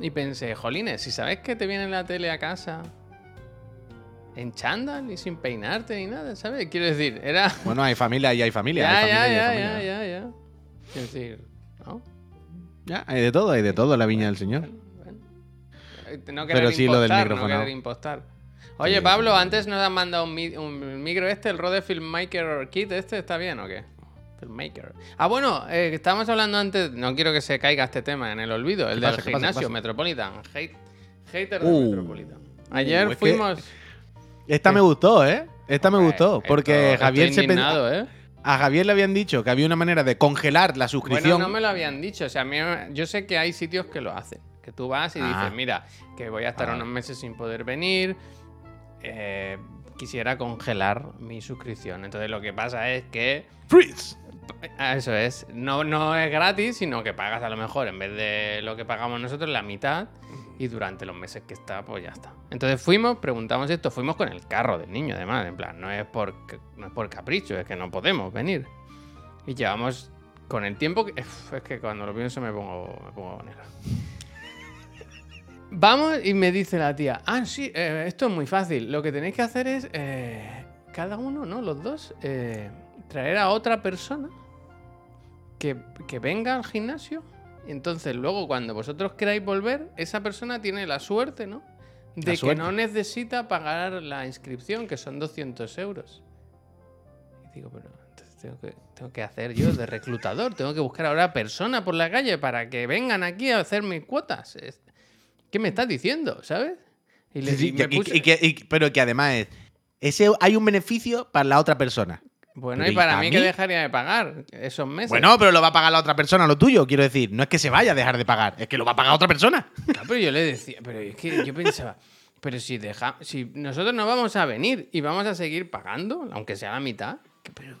Y pensé, jolines, si sabes que te viene la tele a casa en chándal y sin peinarte ni nada, ¿sabes? Quiero decir, era. Bueno, hay familia y hay familia. Ya, hay ya, familia y hay ya, familia. ya, ya, ya. Quiero decir, ¿no? Ya, hay de todo, hay de todo en la viña del Señor. Bueno, bueno. Eh, No querer Pero sí lo del micrófono. No querer impostar. Oye, Pablo, antes nos han mandado un, mi- un micro este, el Rode Filmmaker Kit, ¿este está bien o qué? Filmmaker. Ah, bueno, eh, estábamos hablando antes, no quiero que se caiga este tema en el olvido, el ¿Qué del pasa, pasa, gimnasio pasa? Metropolitan. Hate, hater de Uh. Metropolitan. Ayer es que- fuimos... Esta me gustó, ¿eh? Esta me Eh, gustó. esto- Porque estoy Javier se pen- indignado, ¿eh? A Javier le habían dicho que había una manera de congelar la suscripción. Bueno, no me lo habían dicho. O sea, a mí, yo sé que hay sitios que lo hacen. Que tú vas y Ah. dices, mira, que voy a estar Ah. unos meses sin poder venir. Eh, quisiera congelar mi suscripción. Entonces lo que pasa es que. Freeze. ah, Eso es. No, no es gratis, sino que pagas a lo mejor en vez de lo que pagamos nosotros, la mitad. Y durante los meses que está, pues ya está. Entonces fuimos, preguntamos esto, fuimos con el carro del niño, además. En plan, no es por, no es por capricho, es que no podemos venir. Y llevamos con el tiempo que. es que cuando lo pienso me pongo, me pongo negro. Vamos y me dice la tía, ah, sí, eh, esto es muy fácil. Lo que tenéis que hacer es, eh, cada uno, ¿no? Los dos, eh, traer a otra persona que, que venga al gimnasio. Y entonces luego cuando vosotros queráis volver, esa persona tiene la suerte, ¿no? De La que suerte. no necesita pagar la inscripción, que son 200 euros. Y digo, pero entonces tengo que, tengo que hacer yo de reclutador, tengo que buscar ahora personas por la calle para que vengan aquí a hacer mis cuotas. Es- ¿Qué me estás diciendo, sabes? Y le Sí, y y- y- puse- y que- y- pero que además es. Ese, hay un beneficio para la otra persona. Bueno, Pero y ¿y para mí que dejaría de pagar esos meses. Bueno, pero lo va a pagar la otra persona, lo tuyo, quiero decir. No es que se vaya a dejar de pagar, es que lo va a pagar otra persona. Claro, pero yo le decía, pero es que yo pensaba, pero si deja, si nosotros no vamos a venir y vamos a seguir pagando, aunque sea la mitad, pero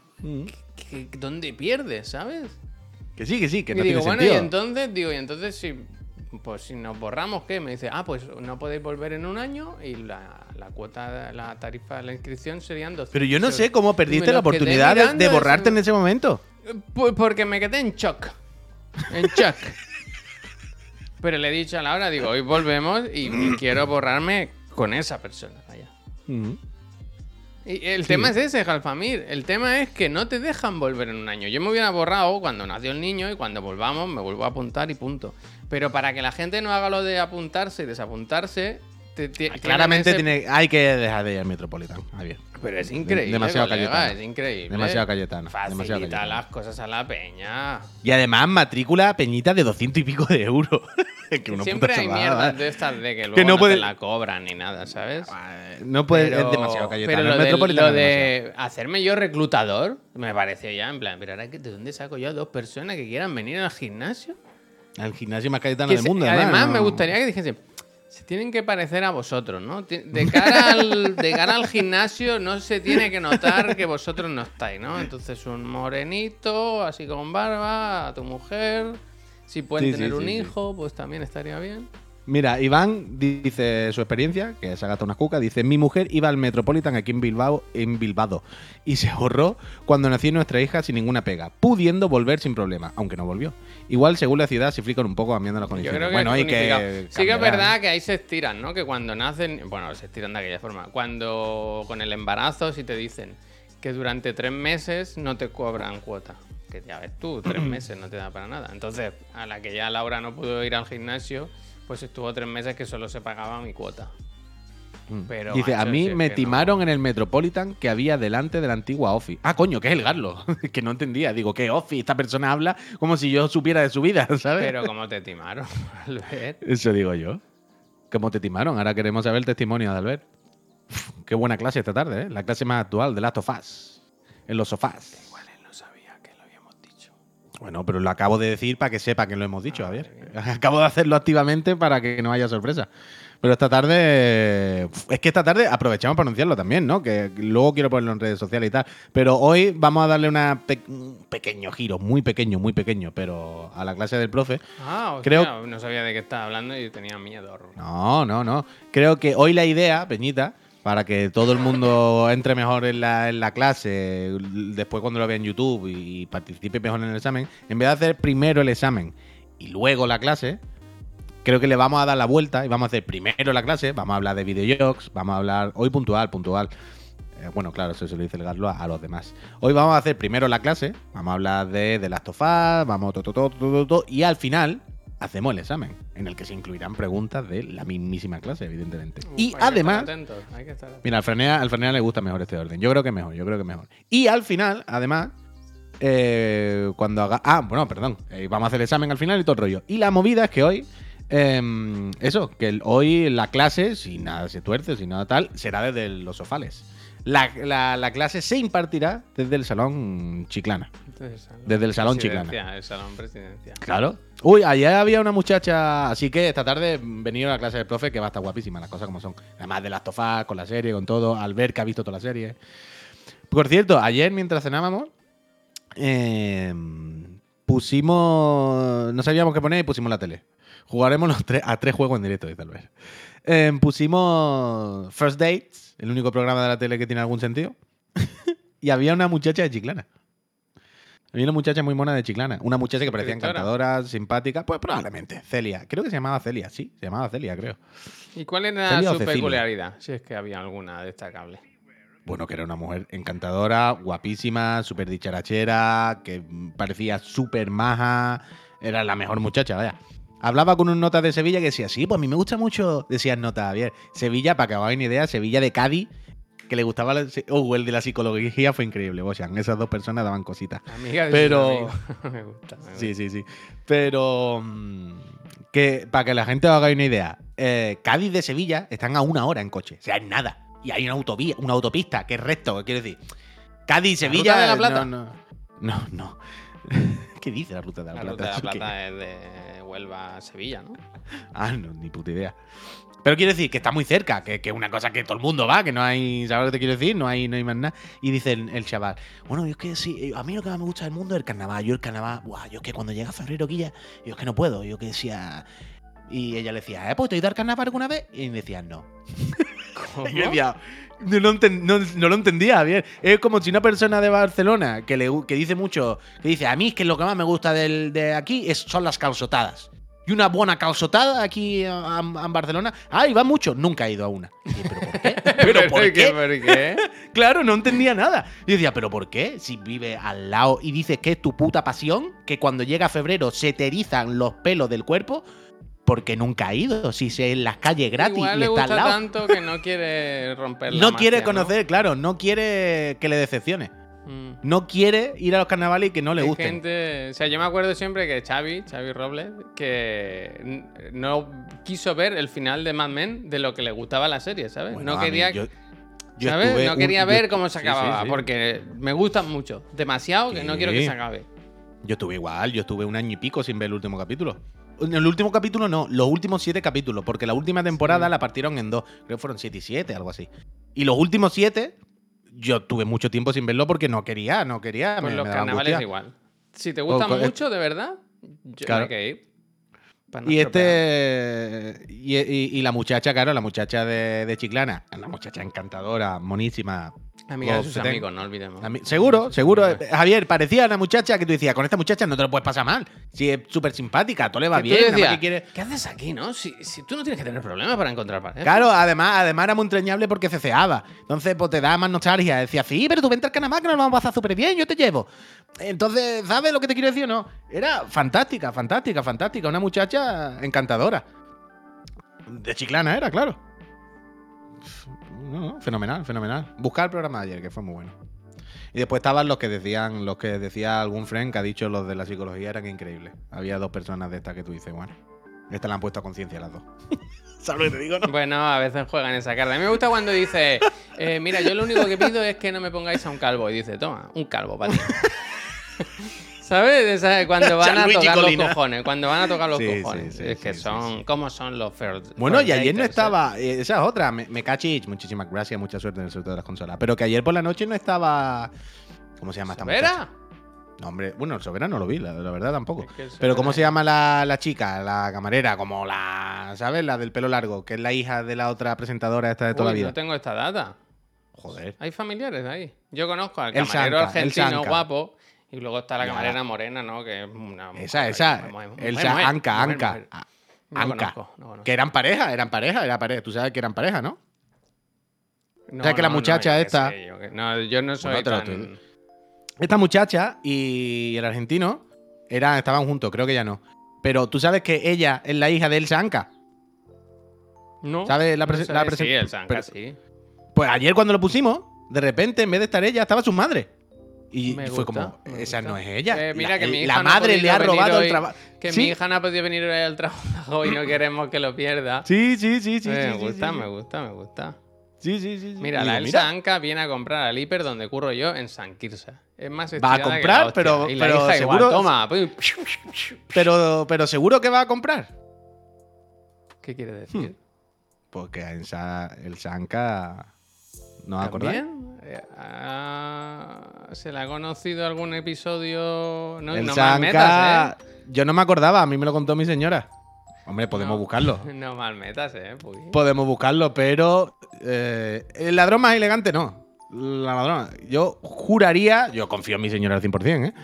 que- ¿dónde pierdes, sabes? Que sí, que sí, que y no digo, tiene bueno, sentido. y entonces, digo, y entonces si pues si nos borramos, ¿qué? Me dice, ah, pues no podéis volver en un año y la, la cuota, la tarifa de la inscripción serían 200 Pero yo no euros". sé cómo perdiste la oportunidad de, borrarte en ese momento. Pues porque me quedé en shock. En shock. Pero le he dicho a Laura, digo, hoy volvemos y, y quiero borrarme con esa persona. Vaya. Y el tema es ese, Jalfamir. El tema es que no te dejan volver en un año. Yo me hubiera borrado cuando nació el niño y cuando volvamos me vuelvo a apuntar y punto. Pero para que la gente no haga lo de apuntarse y desapuntarse, te- te- tienen Claramente ese- tiene, hay que dejar de ir al Metropolitan. Javier. Pero es increíble. Demasiado colega, Cayetano. Es increíble. Demasiado Cayetano, Facilita demasiado Cayetano. las cosas a la peña. Y además, matrícula peñita de 200 y pico de euros. Que uno Siempre hay mierdas ¿eh? de estas de que luego no no, puede- te la cobran ni nada, ¿sabes? No puede, Pero- es demasiado Cayetano. Pero lo, el de, lo de hacerme yo reclutador me pareció ya en plan, pero ahora que de dónde saco yo a dos personas que quieran venir al gimnasio? Al gimnasio más Cayetano del mundo. además, ¿no? me gustaría que dijesen, se tienen que parecer a vosotros, ¿no? De cara, al, de cara al gimnasio no se tiene que notar que vosotros no estáis, ¿no? Entonces un morenito, así con barba, a tu mujer, si pueden Sí, sí, tener un sí. hijo, pues también estaría bien. Mira, Iván dice su experiencia, que se ha gastado unas cucas. Dice: Mi mujer iba al Metropolitan aquí en Bilbao, en Bilbao y se ahorró cuando nació nuestra hija sin ninguna pega, pudiendo volver sin problema, aunque no volvió. Igual, según la ciudad, se frican un poco cambiando las condiciones. bueno, unificado. que. Sí que es verdad que ahí se estiran, ¿no? Que cuando nacen, bueno, se estiran de aquella forma. Cuando con el embarazo, si te dicen que durante tres meses no te cobran cuota. Que ya ves tú, tres meses no te da para nada. Entonces, a la que ya Laura no pudo ir al gimnasio, pues estuvo tres meses que solo se pagaba mi cuota. Mm. Pero, Dice, a mí si me timaron en el Metropolitan que había delante de la antigua Office. Ah, coño, que es el Garlo. que no entendía. Digo, ¿qué Office? Esta persona habla como si yo supiera de su vida, ¿sabes? Pero como te timaron, Albert. Eso digo yo. ¿Cómo te timaron? Ahora queremos saber el testimonio de Albert. Uf, qué buena clase esta tarde, ¿eh? La clase más actual de Last of Us. En los sofás. Igual él no sabía que lo habíamos dicho. Bueno, pero lo acabo de decir para que sepa que lo hemos dicho, Javier. Acabo de hacerlo activamente para que no haya sorpresa. Pero esta tarde. Es que esta tarde aprovechamos para anunciarlo también, ¿no? Que luego quiero ponerlo en redes sociales y tal. Pero hoy vamos a darle una pe- un pequeño giro, muy pequeño, muy pequeño, pero a la clase del profe. Ah, hostia, Creo- no sabía de qué estaba hablando y tenía miedo. No, no, no. Creo que hoy la idea, Peñita, para que todo el mundo entre mejor en la, en la clase, después cuando lo vea en YouTube y participe mejor en el examen, en vez de hacer primero el examen y luego la clase, creo que le vamos a dar la vuelta y vamos a hacer primero la clase, vamos a hablar de videojuegos, vamos a hablar hoy puntual, puntual. Eh, bueno, claro, eso se lo dice el Garlo a, los demás. Hoy vamos a hacer primero la clase, vamos a hablar de, de Last of Us, vamos todo, todo, todo, todo, y al final hacemos el examen, en el que se incluirán preguntas de la mismísima clase, evidentemente. Y hay que estar además, atentos, hay que estar atentos. mira, al Frenea, al Frenea le gusta mejor este orden. Yo creo que mejor, yo creo que mejor. Y al final, además, eh, cuando haga. Ah, bueno, perdón. eh, vamos a hacer el examen al final y todo el rollo. Y la movida es que hoy. em, eso, que el- hoy la clase, si nada se tuerce, si nada tal, será desde los sofales. La, la- la clase se impartirá desde el salón Chiclana. Salón Desde el salón Chiclana. El salón presidencia. Claro. Uy, ayer había una muchacha, así que esta tarde venido a la clase del profe que va a estar guapísima, las cosas como son. Además de las tofas, con la serie, con todo, al ver que ha visto toda la serie. Por cierto, ayer mientras cenábamos, eh, pusimos. No sabíamos qué poner y pusimos la tele. Jugaremos los tres, a tres juegos en directo, dice Albert. Eh, pusimos First Dates, el único programa de la tele que tiene algún sentido. y había una muchacha de Chiclana. Había una muchacha muy mona de Chiclana. Una muchacha que parecía encantadora, simpática. Pues probablemente. Celia. Creo que se llamaba Celia, sí. Se llamaba Celia, creo. ¿Y cuál era Celia o su Cecilia. peculiaridad? Si es que había alguna destacable. Bueno, que era una mujer encantadora, guapísima, súper dicharachera, que parecía súper maja. Era la mejor muchacha, vaya. Hablaba con un nota de Sevilla que decía, sí, pues a mí me gusta mucho, decía nota, Javier. Sevilla, para que os hagáis una idea, Sevilla de Cádiz, que le gustaba, la- oh, el de la psicología fue increíble, Boshan. Esas dos personas daban cositas. Amiga de Pero- amigos. me gusta. me Sí, gusta. sí, sí. Pero mm, que para que la gente os haga una idea, eh, Cádiz de Sevilla están a una hora en coche. O sea, es nada. Y hay una autovía, una autopista que es recto, quiero decir. Cádiz, Sevilla. ruta de la Plata? No, no. No, no. ¿Qué dice la ruta de la, La Plata? ruta de la plata es de Huelva a Sevilla, ¿no? Ah, no, ni puta idea. Pero quiero decir que está muy cerca, que es una cosa que todo el mundo va, que no hay, ¿sabes lo que te quiero decir? No hay, no hay más nada. Y dice el, el chaval, bueno, yo es que sí, a mí lo que más me gusta del mundo es el carnaval. Yo el carnaval, buah, yo es que cuando llega febrero, Quilla, yo es que no puedo. Yo que decía... Y ella le decía, ¿eh? ¿Pues te ido al carnaval alguna vez? Y decía, no. Y yo decía, no lo, enten- no- no lo entendía bien. Es como si una persona de Barcelona que, le, que dice mucho, que dice, a mí es que lo que más me gusta del, de aquí es, son las calzotadas. Y una buena calzotada aquí en Barcelona. Ah, y va mucho. Nunca he ido a una. Y dije, ¿pero por qué? ¿Pero por qué? ¿Por qué? Claro, no entendía nada. Y decía, ¿pero por qué? Si vive al lado y dices que es tu puta pasión, que cuando llega febrero se te erizan los pelos del cuerpo, porque nunca ha ido. Si se en las calles gratis Igual y le está gusta al lado. tanto que no quiere romper la No quiere conocer, claro, no quiere que le decepcione. Mm. No quiere ir a los carnavales y que no le gente, o sea, yo me acuerdo siempre que Xavi, Xavi Robles, que no quiso ver el final de Mad Men de lo que le gustaba la serie, ¿sabes? Bueno, no mí, quería, yo- yo ¿sabes? No quería ver cómo se sí, sí, acababa, sí. porque me gustan mucho, demasiado que no quiero que se acabe. Yo estuve igual, yo estuve un año y pico sin ver el último capítulo. En el último capítulo no, los últimos siete capítulos, porque la última temporada la partieron en dos. Creo que fueron siete y siete, algo así. Y los últimos siete, yo tuve mucho tiempo sin verlo porque no quería, no quería. Pues me- los me carnavales igual. Si te gustan mucho, de verdad, yo Claro. que ir. no Y este. Y, y- y la muchacha, claro, la muchacha de, de Chiclana, una muchacha encantadora, monísima. Amiga de sus amigos, no olvidemos. Ami- Seguro, seguro. eh, Javier, parecía una muchacha que tú decías, con esta muchacha no te lo puedes pasar mal. Si es súper simpática, todo le va Que tú bien, nada más decías, que quiere. ¿Qué haces aquí, no? Si, si tú no tienes que tener problemas para encontrar pareja. Claro, además, además era muy entrañable porque ceceaba. Entonces, pues te da más nostalgia. Decía, sí, pero tú vente al Canamá que nos lo vamos a pasar súper bien, yo te llevo. Entonces, ¿sabes lo que te quiero decir o no? Era fantástica, fantástica, fantástica. Una muchacha encantadora. De chiclana era, claro. No, no, fenomenal, fenomenal. Buscar el programa de ayer, que fue muy bueno. Y después estaban los que decían, los que decía algún friend que ha dicho los de la psicología eran increíbles. Había dos personas de estas que tú dices, bueno, estas la han puesto a conciencia las dos. ¿Sabes lo que te digo, no? Bueno, a veces juegan esa carta. A mí me gusta cuando dice, eh, mira, yo lo único que pido es que no me pongáis a un calvo. Y dice, toma, un calvo para ti. ¿Sabes? Cuando van a tocar Colina. los cojones. Cuando van a tocar los Sí, cojones. sí, es que son, sí. ¿cómo son los first Bueno, y ayer no estaba. eh, Esa es otra. Me, me cachis. Muchísimas gracias. Mucha suerte en el sorteo de las consolas. Pero que ayer por la noche no estaba. ¿Cómo se llama esta? ¿Sobera? No, hombre. Bueno, el Sobera no lo vi, la, la verdad tampoco. Es que el Pero ¿cómo se llama la, la chica? La camarera, como la. ¿Sabes? La del pelo largo, que es la hija de la otra presentadora esta de toda Uy, la vida. No tengo esta data. Joder. Hay familiares ahí. Yo conozco al El camarero Sanka, argentino guapo. Y luego está la camarera morena, ¿no? Que es una. Esa, mujer, esa. mujer, mujer, mujer, Anca, Anca. No Anca. conozco, no conozco. Que eran pareja, eran pareja, era pareja. Tú sabes que eran pareja, ¿no? No, O sea, que la muchacha esta- sé, yo que- no, yo no soy Bueno, tan... Esta muchacha y el argentino eran, estaban juntos, creo que ya no. Pero tú sabes que ella es la hija de Elsa Anca. ¿No? ¿Sabes la no prese- sé, la prese- Sí, el Sanka, pero- sí. Pues ayer cuando lo pusimos, de repente, en vez de estar ella, estaba su madre. Y Me fue gusta, como, esa gusta. no es ella. Eh, mira la, que mi el- hija la no ha madre le ha robado hoy, el trabajo. Que ¿Sí? mi hija no ha podido venir hoy al trabajo y no queremos que lo pierda. Sí, sí, sí, sí. Me sí, gusta, sí, me gusta, me gusta. Sí, sí, sí. sí. Mira, la Elsa Anca viene a comprar al hiper donde curro yo en San Quirze. Es más Va a que comprar, pero- Y la pero hija igual, seguro- toma. pum. Pero, pero seguro que va a comprar. ¿Qué quiere decir? Porque en Sa- el Sanka no va a acordar. ¿También? Eh, ah, ¿Se le ha conocido algún episodio? No, el no Sanka. mal metas, Yo no me acordaba, a mí me lo contó mi señora. Hombre, ¿eh? podemos No, buscarlo. No mal metas, ¿eh? Puy. Podemos buscarlo, pero eh, el ladrón más elegante no. La ladrona. Yo juraría, yo confío en mi señora al 100%, ¿eh?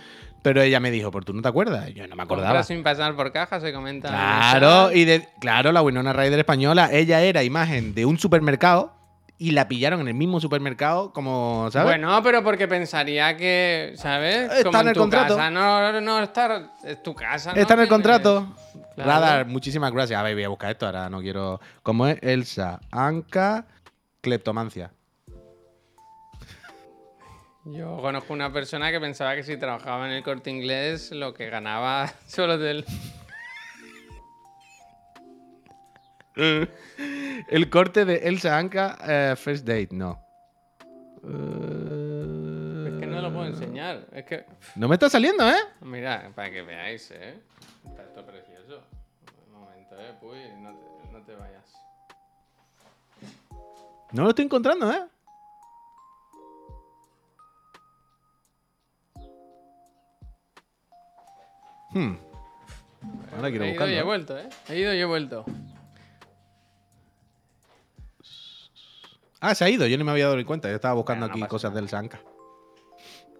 Pero ella me dijo, ¿por tú no te acuerdas? Yo no me acordaba. Compra sin pasar por caja, se comenta. Claro, y de, claro, la Winona Ryder española, ella era imagen de un supermercado y la pillaron en el mismo supermercado, como, ¿sabes? Bueno, pero porque pensaría que, ¿sabes? Está Como en el tu contrato. Casa, no, no, está, es tu casa. ¿no? Está en el contrato. Claro. Radar, muchísimas gracias. A ver, voy a buscar esto, ahora no quiero. ¿Cómo es? Elsa, Anca, Cleptomancia. Yo conozco una persona que pensaba que si trabajaba en el corte inglés, lo que ganaba solo del. El corte de Elsa Anca, eh, First Date, no. Eh, no lo puedo enseñar. Es que. No me está saliendo, ¿eh? Mira, para que veáis, ¿eh? Está esto precioso. Un momento, ¿eh? Puy, no te, no te vayas. No lo estoy encontrando, ¿eh? Hmm. Ahora quiero he ido y he buscarlo. vuelto, ¿eh? He ido y he vuelto. Ah, se ha ido. Yo no me había dado ni cuenta. Yo estaba buscando no aquí cosas nada. del Sanka.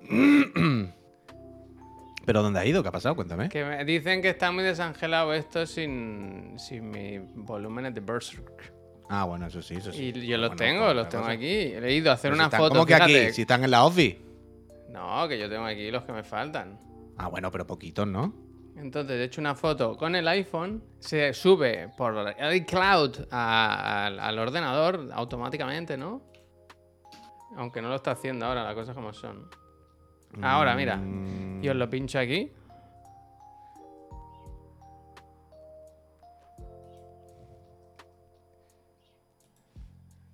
¿Pero dónde ha ido? ¿Qué ha pasado? Cuéntame. Que me dicen que está muy desangelado esto sin, sin mis volúmenes de Berserk. Ah, bueno, eso sí, eso sí. Y yo los Bueno, tengo, otra los tengo cosa. aquí. He ido a hacer Pero si una están- foto. ¿Cómo que fíjate. aquí? Si están en la office. No, que yo tengo aquí los que me faltan. Ah, bueno, pero poquitos, ¿no? Entonces he hecho una foto con el iPhone, se sube por iCloud a- al, al ordenador automáticamente, ¿no? Aunque no lo está haciendo ahora, las cosas como son. Ahora, mira. Mm, Y os lo pincho aquí.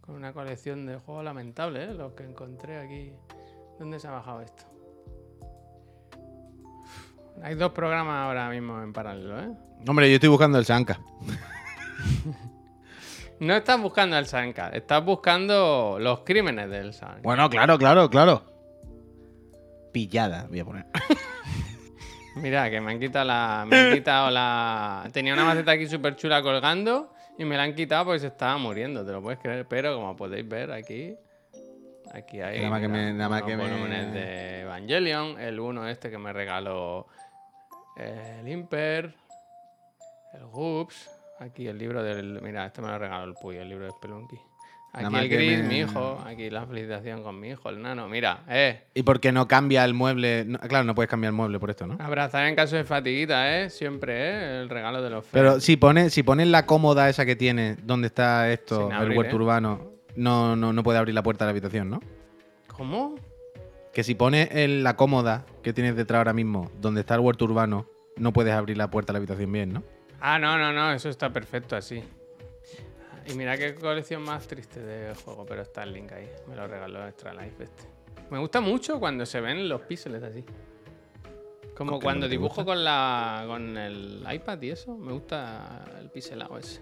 Con una colección de juegos lamentables, ¿eh? Los que encontré aquí. ¿Dónde se ha bajado esto? Hay dos programas ahora mismo en paralelo, ¿eh? Hombre, yo estoy buscando el Sanka. No estás buscando el Sanka, estás buscando los crímenes del Sanka. Bueno, claro, claro, claro. Pillada, voy a poner. Mira, que me han quitado la. Me han quitado la. Tenía una maceta aquí súper chula colgando y me la han quitado porque se estaba muriendo, te lo puedes creer. Pero como podéis ver aquí. Aquí hay. Nada más que me- nada más unos que me- volúmenes de Evangelion, el uno este que me regaló el Imper, el Goops. Aquí el libro del. Mira, este me lo regaló el Puy, el libro de Spelunky. Aquí el gris, me- mi hijo. Aquí la felicitación con mi hijo, el nano. Mira, eh. ¿Y por qué no cambia el mueble? No, claro, no puedes cambiar el mueble por esto, ¿no? Abrazar en caso de fatiguita, ¿eh? Siempre, ¿eh? El regalo de los feos. Pero si pones si pones la cómoda esa que tiene, donde está esto, el huerto ¿eh? urbano, no, no, no puede abrir la puerta de la habitación, ¿no? ¿Cómo? Que si pones en la cómoda que tienes detrás ahora mismo, donde está el huerto urbano, no puedes abrir la puerta de la habitación bien, ¿no? Ah, no, no, no, eso está perfecto así. Y mira qué colección más triste de juego, pero está el link ahí. Me lo regaló Extra Life este. Me gusta mucho cuando se ven los píxeles así. Como ¿Cómo que cuando dibujo gusta? con la con el iPad y eso, me gusta el pixelado ese.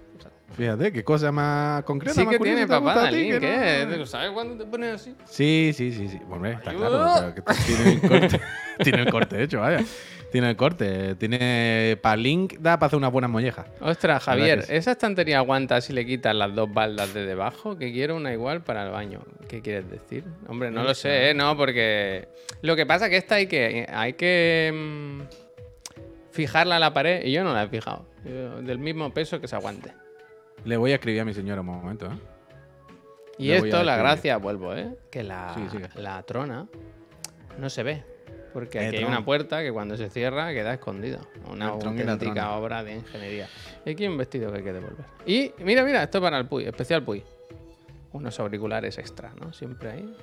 Fíjate, qué cosa más concreta. sí más que tiene ti, el link, no-. ¿Sabes cuándo te pones así? Sí, sí, sí, sí. Hombre, está claro. que tiene el corte. tiene el corte hecho, vaya. Tiene el corte. Tiene. Para Link da para hacer unas buenas mollejas. Ostras, Javier, sí. ¿esa estantería aguanta si le quitas las dos baldas de debajo? Que quiero una igual para el baño. ¿Qué quieres decir? Hombre, no lo sé, ¿eh? No, porque... Lo que pasa es que esta hay que... Hay que... mm, fijarla a la pared y yo no la he fijado. Del mismo peso que se aguante. Le voy a escribir a mi señora un momento, ¿eh? Y Le esto, la gracia, vuelvo, ¿eh? Que la, Sí, la trona no se ve. Porque El aquí hay una puerta que cuando se cierra queda escondida. Una auténtica obra de ingeniería. Y aquí hay un vestido que hay que devolver. Y mira, mira, esto para el Puy, especial Puy. Unos auriculares extra, ¿no? Siempre ahí.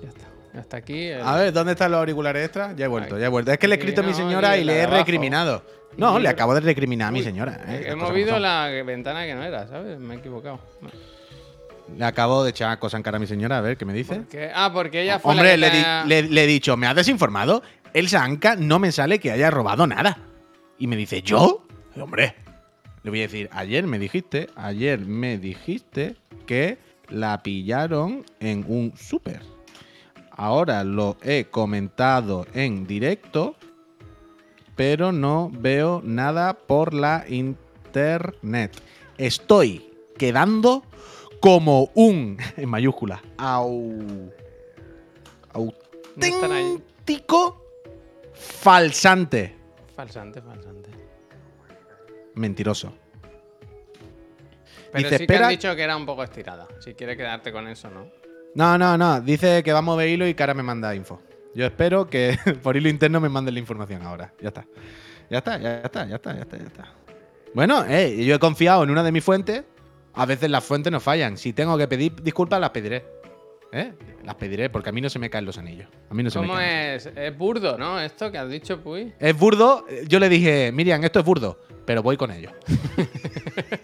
Ya está. Hasta aquí. el- A ver, ¿dónde están los auriculares extra? Ya he vuelto, ya he vuelto. Es que le he escrito a mi no, señora y y la le de he abajo. recriminado. No, le acabo de recriminar a mi señora. ¿eh? He Las cosas movido como la ventana que no era, ¿sabes? Me he equivocado. Le acabo de echar cosas en cara a mi señora, a ver qué me dice. Ah, porque ella fue Hombre, la le, que di- te- le- le he dicho, ¿me has desinformado? El Sanka no me sale que haya robado nada. Y me dice, ¿yo? Hombre, le voy a decir, ayer me dijiste, ayer me dijiste que la pillaron en un súper. Ahora lo he comentado en directo, pero no veo nada por la internet. Estoy quedando como un, en mayúscula, au, auténtico falsante. Falsante, falsante. Mentiroso. Pero Dice, sí que espera- han dicho que era un poco estirada. Si quieres quedarte con eso, ¿no? No, no, no. Dice que va a mover hilo y cara me manda info. Yo espero que por hilo interno me manden la información ahora. Ya está. Ya está, ya está, ya está, ya está, ya está. Bueno, eh, yo he confiado en una de mis fuentes. A veces las fuentes no fallan. Si tengo que pedir disculpas, las pediré. ¿Eh? Las pediré porque a mí no se me caen los anillos. A mí no se me ¿Cómo caen. es? Es burdo, ¿no? Esto que has dicho, Puy. Es burdo. Yo le dije, Miriam, esto es burdo, pero voy con ello.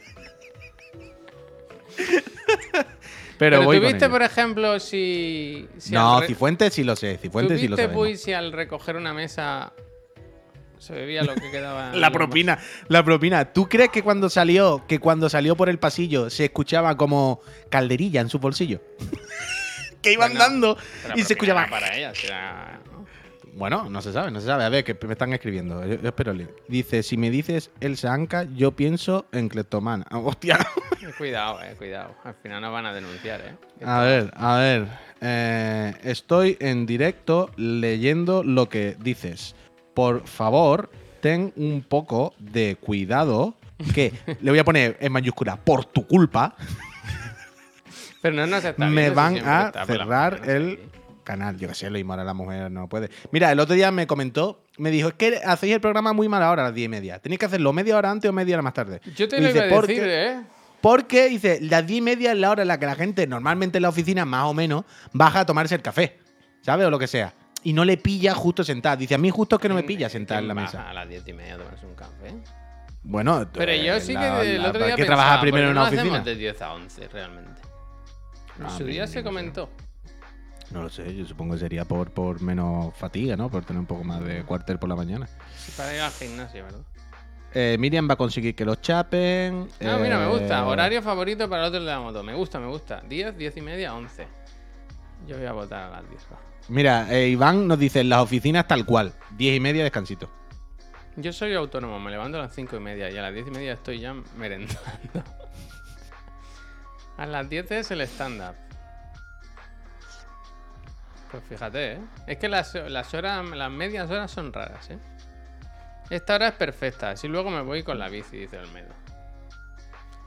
Pero, Pero, voy tú con viste, ello. por ejemplo, si. si No, Cifuentes sí lo sé. ¿Tú Cifuentes sí lo. Puy, si al recoger una mesa se bebía lo que quedaba? La propina, la propina. ¿Tú crees que cuando salió, que cuando salió por el pasillo se escuchaba como calderilla en su bolsillo? que iban Bueno, dando y se escuchaba. para ella, si era- ¿no? Bueno, no se sabe, no se sabe. A ver, que me están escribiendo. Yo, yo espero leer. Dice, si me dices Elsa Anca, yo pienso en Cleptomana. Hostia. Eh, Cuidado, eh, cuidado. Al final nos van a denunciar, eh. A ver, a ver. Eh, estoy en directo leyendo lo que dices. Por favor, ten un poco de cuidado. Que le voy a poner en mayúscula, por tu culpa, Pero no nos está me van a cerrar el. Canal. Yo qué sé, lo mismo ahora la mujer no puede. Mira, el otro día me comentó, me dijo, es que hacéis el programa muy mala hora a las 10 y media. Tenéis que hacerlo media hora antes o media hora más tarde. Yo te Y lo dice, iba a "¿Por decir, qué?". eh. Porque, dice, las 10 y media es la hora en la que la gente, normalmente en la oficina, más o menos, baja a tomarse el café. ¿Sabes? O lo que sea. Y no le pilla justo sentada. Dice, a mí justo es que no me pilla sentada en la ¿Quién mesa. A las diez y media a tomarse un café. Bueno, Pero yo eh, sí la- que el la- otro día hay que pensaba, trabajar ¿por primero en no una hacemos oficina. de 10 a 11, realmente. En Ah, su día no se comentó. No lo sé, yo supongo que sería por, por menos fatiga, ¿no? Por tener un poco más de cuartel por la mañana. Sí, Para ir al gimnasio, ¿verdad? Eh, Miriam va a conseguir que los chapen. No, mira, me gusta. eh, Horario favorito para el otro de la moto. Me gusta, me gusta. 10, 10 y media, 11. Yo voy a votar a las 10. va. Mira, eh, Iván nos dice en las oficinas tal cual. 10 y media descansito. Yo soy autónomo, me levanto a las 5 y media y a las 10 y media estoy ya merendando. A las 10 es el stand-up. Pues fíjate, ¿eh? Es que las, las horas, las medias horas son raras, ¿eh? Esta hora es perfecta, así luego me voy con la bici, dice Olmedo.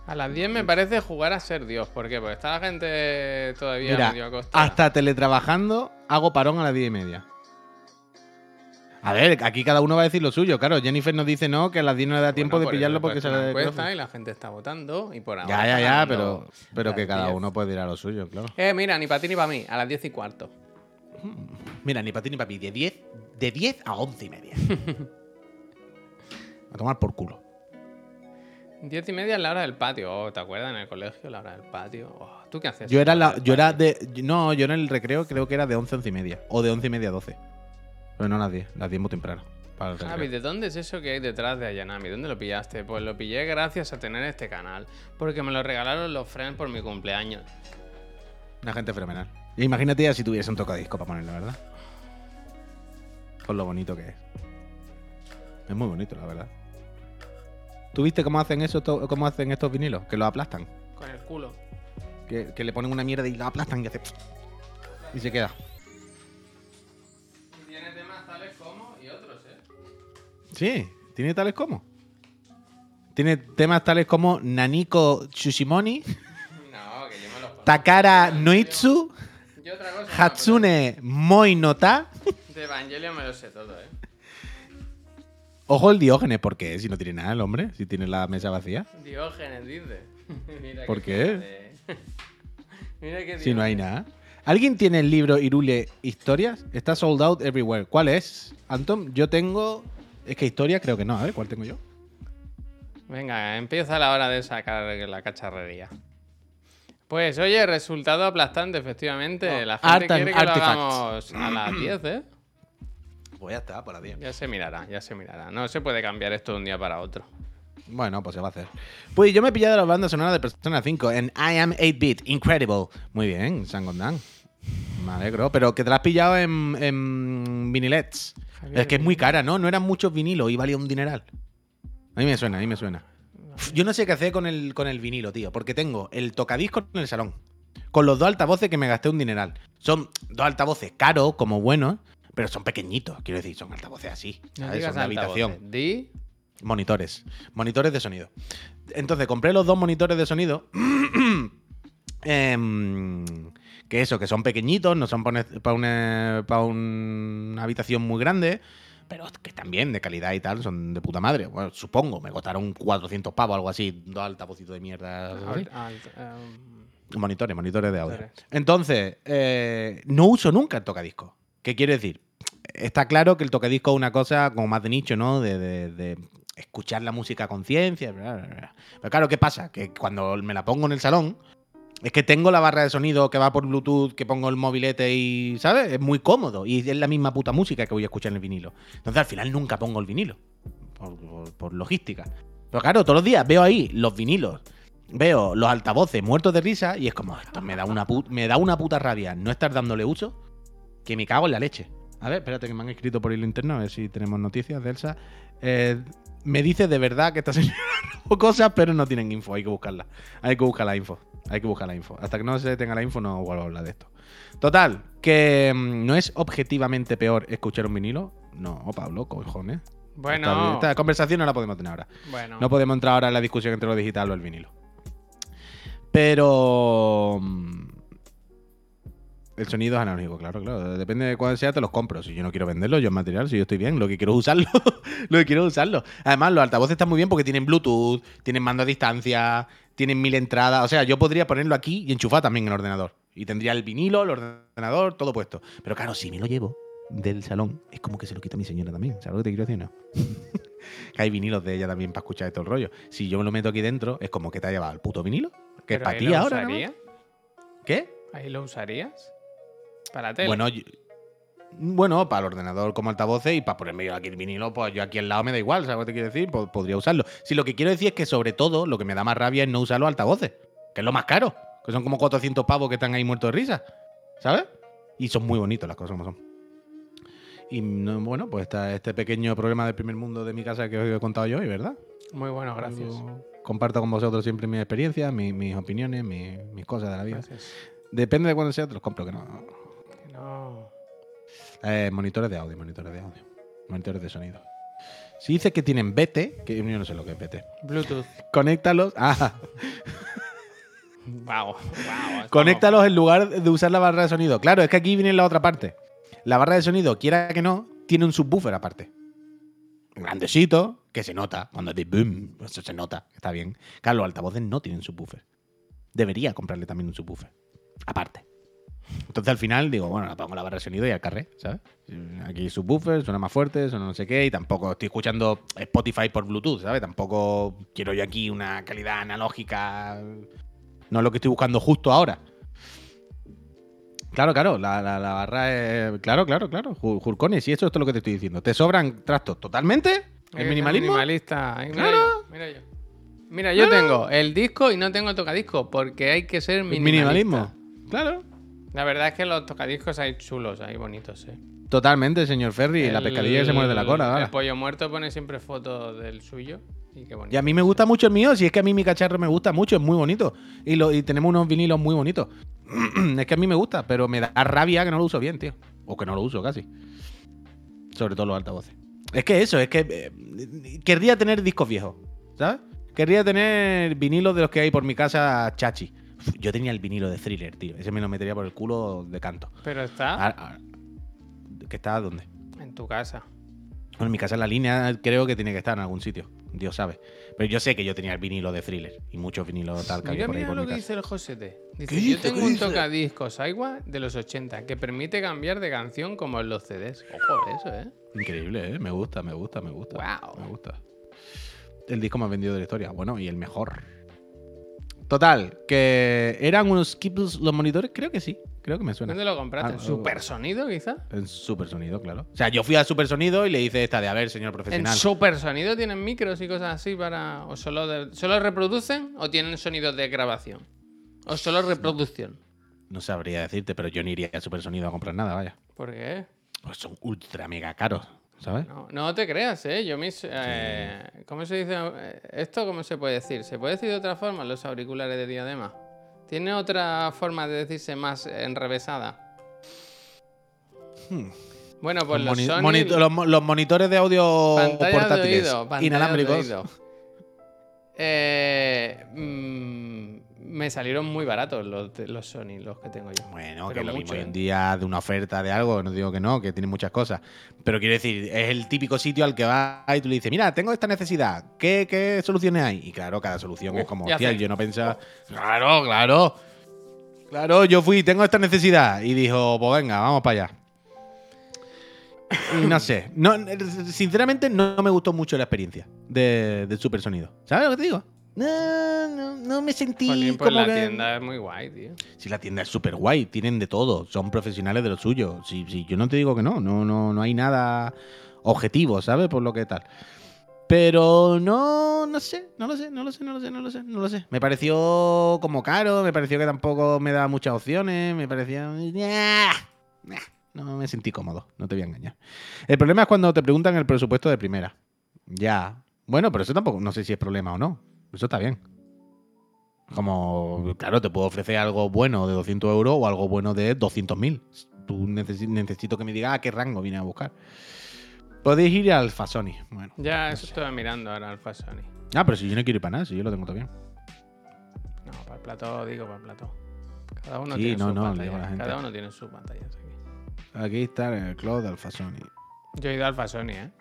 A las 10 me parece jugar a ser Dios. ¿Por qué? Porque está la gente todavía Mira, medio acostada. hasta teletrabajando hago parón a las 10 y media. A ver, aquí cada uno va a decir lo suyo. Claro, Jennifer nos dice no, que a las 10 no le da tiempo Bueno, de pillarlo porque de encuesta clase. y la gente está votando y por ahora. Ya, ya, ya, pero, pero que cada 10. uno puede ir a lo suyo, claro. Eh, mira, ni para ti ni para mí, a las 10 y cuarto. Mira, ni para ti ni para mí, de 10, de 10 a 11 y media. a tomar por culo. 10 y media es la hora del patio. Oh, ¿te acuerdas en el colegio la hora del patio? Oh, ¿Tú qué haces? Yo era, la yo era de. No, yo en el recreo creo que era de 11 a 11 y media. O de 11 y media a 12. Pero no a las 10, las 10 muy temprano. Para el Javi. ¿de dónde es eso que hay detrás de Ayanami? ¿Dónde lo pillaste? Pues lo pillé gracias a tener este canal. Porque me lo regalaron los friends por mi cumpleaños. Una gente fenomenal. Imagínate ya si tuviese un tocadisco para ponerlo, ¿verdad? Con lo bonito que es. Es muy bonito, la verdad. ¿Tú viste cómo hacen eso, cómo hacen estos vinilos? Que los aplastan. Con el culo. Que, que le ponen una mierda y la aplastan y hace. Y se queda. Tiene temas tales como y otros, ¿eh? Sí, tiene tales como. Tiene temas tales como Naniko Tsushimoni, No, que yo me los. Takara Noitsu, Yo otra cosa. Hatsune Moi no Ta. pero De Evangelion me lo sé todo, ¿eh? Ojo el Diógenes, ¿por qué? Si no tiene nada el hombre, si tiene la mesa vacía. Diógenes, dice. Mira ¿Por qué? Mira qué Si no hay nada. ¿Alguien tiene el libro Irule Historias? Está sold out everywhere. ¿Cuál es? Anton, yo tengo. Es que historia creo que no. A ver, ¿cuál tengo yo? Venga, empieza la hora de sacar la cacharrería. Pues oye, resultado aplastante, efectivamente. No, la gente quiere que lo Artifacts. hagamos a las 10, ¿eh? Pues ya está, por la 10. Ya se mirará, ya se mirará. No se puede cambiar esto de un día para otro. Bueno, pues se va a hacer. Pues yo me he pillado la banda sonora de Persona 5 en I Am 8-Bit. Incredible. Muy bien, Sangondan. Me alegro. Pero que te la has pillado en, en vinilets. Javier, Es que es muy cara, ¿no? No eran muchos vinilos y valía un dineral. A mí me suena, a mí me suena. Yo no sé qué hacer con el, con el vinilo, tío. Porque tengo el tocadiscos en el salón. Con los dos altavoces que me gasté un dineral. Son dos altavoces caros, como buenos, pero son pequeñitos. Quiero decir, son altavoces así. No ¿sabes? digas Son de habitación. Di Monitores. Monitores de sonido. Entonces compré los dos monitores de sonido. em, que eso, que son pequeñitos, no son para una, pa una habitación muy grande. Pero que también de calidad y tal, son de puta madre. Bueno, supongo, me costaron 400 pavos, algo así. Dos altavocitos de mierda. alt- alt- em, Monitores, monitores de audio. Entonces, eh, no uso nunca el tocadisco. ¿Qué quiere decir? Está claro que el tocadisco es una cosa como más de nicho, ¿no? De, de- de escuchar la música a conciencia. Pero claro, ¿qué pasa? Que cuando me la pongo en el salón, Es que tengo la barra de sonido que va por Bluetooth, que pongo el mobilete y, ¿sabes? Es muy cómodo y es la misma puta música que voy a escuchar en el vinilo. Entonces al final nunca pongo el vinilo, por, logística. Pero claro, todos los días veo ahí los vinilos, veo los altavoces muertos de risa y es como, esto me da una, me da una puta rabia no estar dándole uso, que me cago en la leche. A ver, espérate que me han escrito por hilo interno, a ver si tenemos noticias de Elsa. Eh, me dice de verdad que esta señora robó cosas, pero no tienen info, hay que buscarla. Hay que buscar la info. Hay que buscar la info. Hasta que no se tenga la info no vuelvo a hablar de esto. Total, que mm, no es objetivamente peor escuchar un vinilo. No, Pablo, cojones. Bueno, Esta, esta conversación no la podemos tener ahora. bueno. No podemos entrar ahora en la discusión entre lo digital o el vinilo. Pero. El sonido es analógico, claro, claro. Depende de cuál sea, te los compro. Si yo no quiero venderlo, yo es material, si yo estoy bien, lo que quiero es usarlo. lo que quiero es usarlo. Además, los altavoces están muy bien porque tienen Bluetooth, tienen mando a distancia, tienen mil entradas. O sea, yo podría ponerlo aquí y enchufar también el ordenador. Y tendría el vinilo, el ordenador, todo puesto. Pero claro, si me lo llevo del salón, es como que se lo quita mi señora también. ¿Sabes lo que te quiero decir? No. que hay vinilos de ella también para escuchar todo el rollo. Si yo me lo meto aquí dentro, es como que te ha llevado el puto vinilo. Que es para ti ahora. ¿Qué? ¿Ahí lo usarías? Para la tele. Bueno, yo- bueno, para el ordenador como altavoces y para ponerme yo aquí el vinilo, pues yo aquí al lado me da igual, ¿sabes lo que te quiero decir? Po- podría usarlo. Si lo que quiero decir es que sobre todo lo que me da más rabia es no usar los altavoces, que es lo más caro, que son como 400 pavos que están ahí muertos de risa, ¿sabes? Y son muy bonitos las cosas como son. Y no, bueno, pues está este pequeño problema del primer mundo de mi casa que os he contado yo hoy, ¿verdad? Muy bueno, gracias. Yo comparto con vosotros siempre mis experiencias, mi- mis opiniones, mi- mis cosas de la vida. Gracias. Depende de cuándo sea, te los compro, que no. No. Eh, monitores de audio, monitores de audio. Monitores de sonido. Si dice que tienen BT, que yo no sé lo que es BT. Bluetooth. Conéctalos. Ah, Wow. wow conéctalos en lugar de usar la barra de sonido. Claro, es que aquí viene la otra parte. La barra de sonido, quiera que no, tiene un subwoofer aparte. Grandecito, que se nota. Cuando es de boom, eso se nota. Está bien. Claro, los altavoces no tienen subwoofer. Debería comprarle también un subwoofer. Aparte. Entonces al final digo, bueno, la pongo la barra de sonido y al carré, ¿sabes? Aquí subwoofer, suena más fuerte, suena no sé qué, y tampoco estoy escuchando Spotify por Bluetooth, ¿sabes? Tampoco quiero yo aquí una calidad analógica. No es lo que estoy buscando justo ahora. Claro, claro, la, la- la barra es. Claro, claro, claro. Ju- Jurcones, y eso es todo lo que te estoy diciendo. ¿Te sobran trastos totalmente? ¿El minimalismo? Minimalista. Ay, Mira Claro. yo. Mira yo. Mira, yo tengo el disco y no tengo tocadisco porque hay que ser El minimalista. minimalismo. Claro. La verdad es que los tocadiscos hay chulos, hay bonitos, eh. Totalmente, señor Ferry. La El- pescadilla que se muerde la cola. El ahora. pollo muerto pone siempre fotos del suyo. Y qué bonito. Y a mí me gusta mucho el mío, si es que a mí mi cacharro me gusta mucho, es muy bonito. Y, lo, y tenemos unos vinilos muy bonitos. es que a mí me gusta, pero me da rabia que no lo uso bien, tío. O que no lo uso casi. Sobre todo los altavoces. Es que eso, es que eh, querría tener discos viejos, ¿sabes? Querría tener vinilos de los que hay por mi casa chachi. Yo tenía el vinilo de thriller, tío. Ese me lo metería por el culo de canto. Pero está Ah, ah, ¿Que está dónde? en tu casa. Bueno, en mi casa en la línea creo que tiene que estar en algún sitio. Dios sabe. Pero yo sé que yo tenía el vinilo de thriller y muchos vinilos tal Mira, por ahí mira por lo mi que casa. dice el Josete. Dice, ¿Qué yo dice? tengo ¿Qué un dice? tocadiscos Aiwa de los 80 que permite cambiar de canción como en los CDs. Ojo, eso, ¿eh? Increíble, ¿eh? Me gusta, me gusta, me gusta. Guau. Me gusta. El disco más vendido de la historia. Bueno, y el mejor. Total, que eran unos skips los monitores, creo que sí. Creo que me suena. ¿Dónde lo compraste? Ah, ¿En Super Sonido, quizá? En Super Sonido, claro. O sea, yo fui a Super Sonido y le hice esta de, a ver, señor ¿En profesional. Super Sonido tienen micros y cosas así para. ¿O solo, de- solo reproducen o tienen sonidos de grabación? ¿O solo reproducción? No sabría decirte, pero yo ni iría a Super Sonido a comprar nada, vaya. ¿Por qué? Pues son ultra mega caros, ¿sabes? No, no te creas, ¿eh? Yo mis... eh, ¿Cómo se dice? eh, ¿Esto cómo se puede decir? ¿Se puede decir de otra forma los auriculares de diadema? ¿Tiene otra forma de decirse más enrevesada? Bueno, pues Los los moni- Sony... monito- los, mo- los monitores de audio portátiles de oído, pantallas de inalámbricos. oído. Eh, mm, me salieron muy baratos los, de- los Sony, los que tengo yo. Bueno, Pero que lo mucho, mismo hoy ¿eh? en día de una oferta de algo, no digo que no, que tiene muchas cosas. Pero quiero decir, es el típico sitio al que vas y tú le dices, mira, tengo esta necesidad, ¿qué, qué soluciones hay? Y claro, cada solución es como, hostia, yo no pensaba. Claro, claro. Claro, yo fui, tengo esta necesidad. Y dijo, pues venga, vamos para allá. Y no sé. No, sinceramente, no me gustó mucho la experiencia de- del super sonido. ¿Sabes lo que te digo? No, no, no me sentí Jolín, pues como la que- tienda es muy guay, tío. Si la tienda es súper guay, tienen de todo, son profesionales de lo suyo. Si, si yo no te digo que no, no, no, no hay nada objetivo, ¿sabes? Por lo que tal. Pero no, no sé, no lo sé, no lo sé, no lo sé, no lo sé, no lo sé. Me pareció como caro, me pareció que tampoco me daba muchas opciones, me parecía... No me sentí cómodo, no te voy a engañar. El problema es cuando te preguntan el presupuesto de primera. Ya. Bueno, pero eso tampoco, no sé si es problema o no. Eso está bien. Como, claro, te puedo ofrecer algo bueno de 200 euros o algo bueno de 200.000. Tú necesi- necesito que me digas a qué rango vine a buscar. Podéis ir al Fasoni. Bueno. Ya, eso estoy mirando ahora Alfa Sony. Ah, pero si yo no quiero ir para nada, si yo lo tengo todo bien. No, para el plató, digo, para el plató. Cada uno Sí, tiene no, sus no, le pantallas. digo a la gente. Cada uno tiene sus pantallas aquí. Aquí está el cloud de Alfasoni. Yo he ido a Alfa Sony, ¿eh?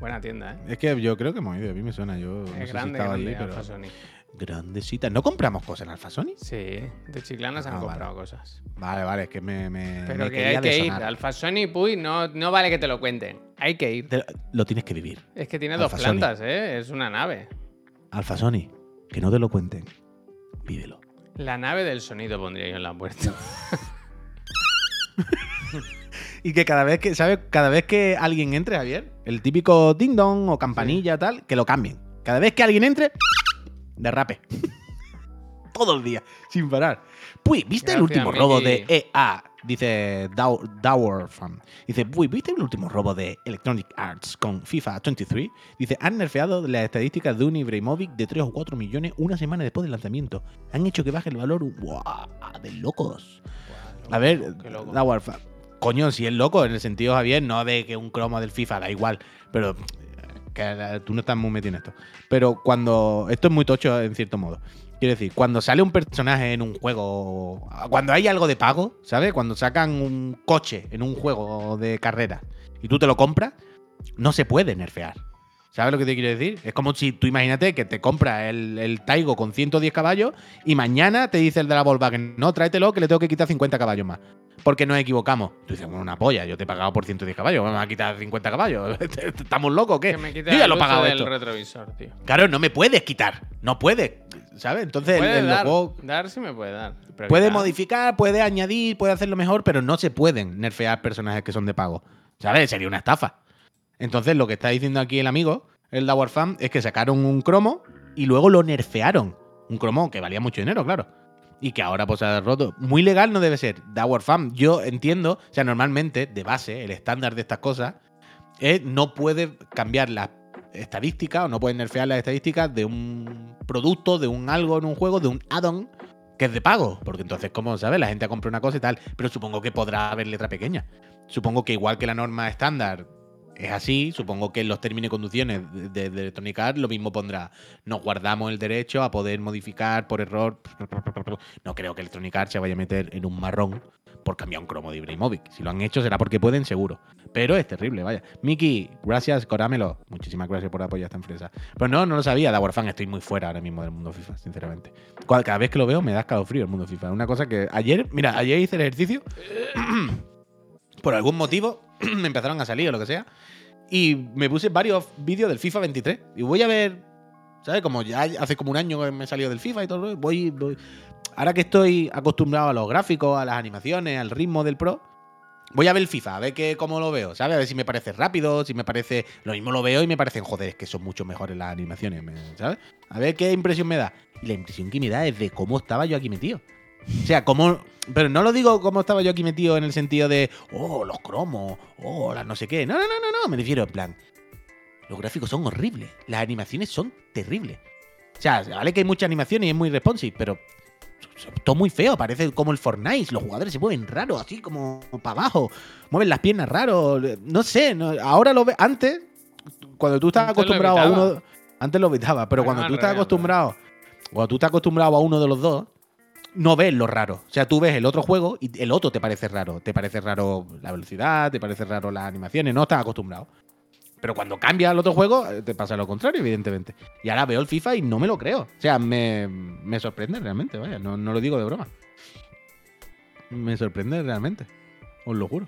Buena tienda, ¿eh? Es que yo creo que hemos ido, a mí me suena. Yo no sé es si grande, estaba grande allí, pero. Alfa Sony. Grandecita. ¿No compramos cosas en Alfasoni? Sí, de Chiclana se han Ah, vale. comprado cosas. Vale, vale, es que me. me Pero me que hay que ir. desonar. Alfa Sony, puy, no, no vale que te lo cuenten. Hay que ir. Te- Lo tienes que vivir. Es que tiene dos Sony. plantas, ¿eh? Es una nave. Alfasoni, que no te lo cuenten. Vívelo. La nave del sonido pondría yo en la puerta. Y que cada vez que, ¿sabes? Cada vez que alguien entre, Javier, el típico ding dong o campanilla tal, que lo cambien. Cada vez que alguien entre, derrape. Todo el día, sin parar. Pues, ¿viste el último robo de. EA? Dice Dow- Dower Fan. Dice, uy, ¿viste el último robo de Electronic Arts con FIFA 23? Dice, han nerfeado las estadísticas de un Ibrahimovic de 3 o 4 millones una semana después del lanzamiento. Han hecho que baje el valor, ¡guau! De locos. A ver, Qué loco. Coño, si es loco, en el sentido, Javier, no de que un cromo del FIFA da igual, pero eh, tú no estás muy metido en esto. Pero cuando. Esto es muy tocho en cierto modo. Quiero decir, cuando sale un personaje en un juego. Cuando hay algo de pago, ¿sabes? Cuando sacan un coche en un juego de carrera y tú te lo compras, no se puede nerfear. ¿Sabes lo que te quiero decir? Es como si tú imagínate que te compras el, el Taigo con 110 caballos y mañana te dice el de la Volkswagen, no, tráetelo que le tengo que quitar 50 caballos más. Porque nos equivocamos. Tú dices, bueno, una polla, yo te he pagado por 110 caballos, vas a quitar 50 caballos. ¿Estamos locos o qué? Que Yo ya lo he pagado del esto. retrovisor, tío. Claro, no me puedes quitar. No puedes. ¿Sabes? Entonces, el, Puede el dar, juego dar sí me puede dar. puede quitar- modificar, puede añadir, puede hacerlo mejor, pero no se pueden nerfear personajes que son de pago. ¿Sabes? Sería una estafa. Entonces, lo que está diciendo aquí el amigo, el Dower Fan, es que sacaron un cromo y luego lo nerfearon. Un cromo que valía mucho dinero, claro. Y que ahora pues se ha roto. Muy legal no debe ser. Dower Fan, yo entiendo, o sea, normalmente, de base, el estándar de estas cosas es no puede cambiar las estadísticas o no puede nerfear las estadísticas de un producto, de un algo en un juego, de un add-on que es de pago. Porque entonces, como sabes, la gente compra una cosa y tal. Pero supongo que podrá haber letra pequeña. Supongo que igual que la norma estándar es así, supongo que en los términos y condiciones de, de- Electronic Arts lo mismo pondrá. Nos guardamos el derecho a poder modificar por error. No creo que Electronic Arts se vaya a meter en un marrón por cambiar un cromo de Ibrahimovic. Si lo han hecho será porque pueden, seguro. Pero es terrible, vaya. Miki, gracias, Corámelo. Muchísimas gracias por apoyar esta empresa. Pero no, no lo sabía, da Warfan. Estoy muy fuera ahora mismo del mundo FIFA, sinceramente. Cada vez que lo veo me da escalofrío el mundo FIFA. Una cosa que ayer, mira, ayer hice el ejercicio. por algún motivo me empezaron a salir o lo que sea. Y me puse varios vídeos del FIFA 23. Y voy a ver, ¿sabes? Como ya hace como un año que me he salido del FIFA y todo. Voy, voy. Ahora que estoy acostumbrado a los gráficos, a las animaciones, al ritmo del Pro, voy a ver el FIFA, a ver qué, cómo lo veo, ¿sabes? A ver si me parece rápido, si me parece. Lo mismo lo veo y me parecen, joder, es que son mucho mejores las animaciones, ¿sabes? A ver qué impresión me da. Y la impresión que me da es de cómo estaba yo aquí metido. O sea, cómo. Pero no lo digo cómo estaba yo aquí metido en el sentido de, oh, los cromos, oh, las no sé qué. No, no, no, no, no. Me refiero en plan. Los gráficos son horribles. Las animaciones son terribles. O sea, vale que hay mucha animación y es muy responsive, pero. Todo muy feo, parece como el Fortnite. Los jugadores se mueven raro, así como para abajo. Mueven las piernas raro. No sé, no- ahora lo ve. Antes, cuando tú Antes lo acostumbrado a uno. Antes lo evitaba, pero cuando tú estás acostumbrado. Cuando tú estás acostumbrado a uno de los dos, no ves lo raro. O sea, tú ves el otro juego y el otro te parece raro. Te parece raro la velocidad, te parece raro las animaciones, no estás acostumbrado. Pero cuando cambia al otro juego, eh, te pasa lo contrario, evidentemente. Y ahora veo el FIFA y no me lo creo. O sea, me, me sorprende realmente, vaya, no, no lo digo de broma. Me sorprende realmente. Os lo juro.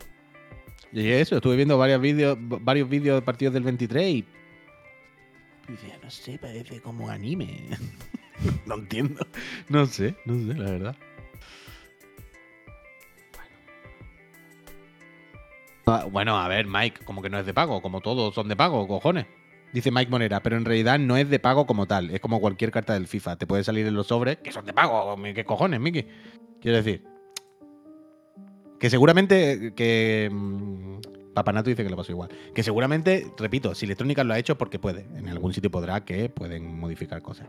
Y eso, estuve viendo varios vídeos, varios vídeos de partidos del 23 y. y no sé, parece como anime. no entiendo. No sé, no sé, la verdad. Ah, Bueno, a ver, Mike, como que no es de pago, como todos son de pago, cojones. Dice Mike Monera, pero en realidad no es de pago como tal, es como cualquier carta del FIFA. Te puede salir en los sobres que son de pago. ¿Qué cojones, Miki? Quiero decir, que seguramente que mm, Papanato dice que le pasó igual. Que seguramente, repito, si Electrónica lo ha hecho porque puede. En algún sitio podrá que pueden modificar cosas.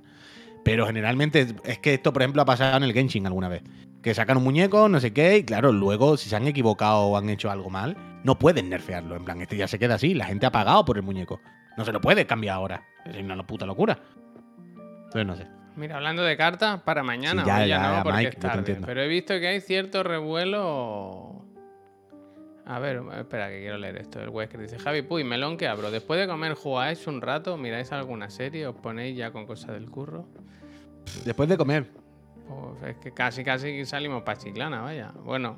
Pero generalmente es que esto, por ejemplo, ha pasado en el Genshin alguna vez. Que sacan un muñeco, no sé qué, y claro, luego si se han equivocado o han hecho algo mal, no pueden nerfearlo. En plan, este ya se queda así, la gente ha pagado por el muñeco. No se lo puede cambiar ahora. Es una puta locura. Entonces no sé. Mira, hablando de cartas, para mañana, Sí, ya, ya, ya, no, porque Mike, es tarde. entiendo. Pero he visto que hay cierto revuelo. A ver, espera, que quiero leer esto. El Wesker dice: Javi Puy, melón que abro. Después de comer, jugáis un rato, miráis alguna serie, os ponéis ya con cosas del curro. Después de comer. Pues es que casi, casi salimos para Chiclana, vaya. Bueno,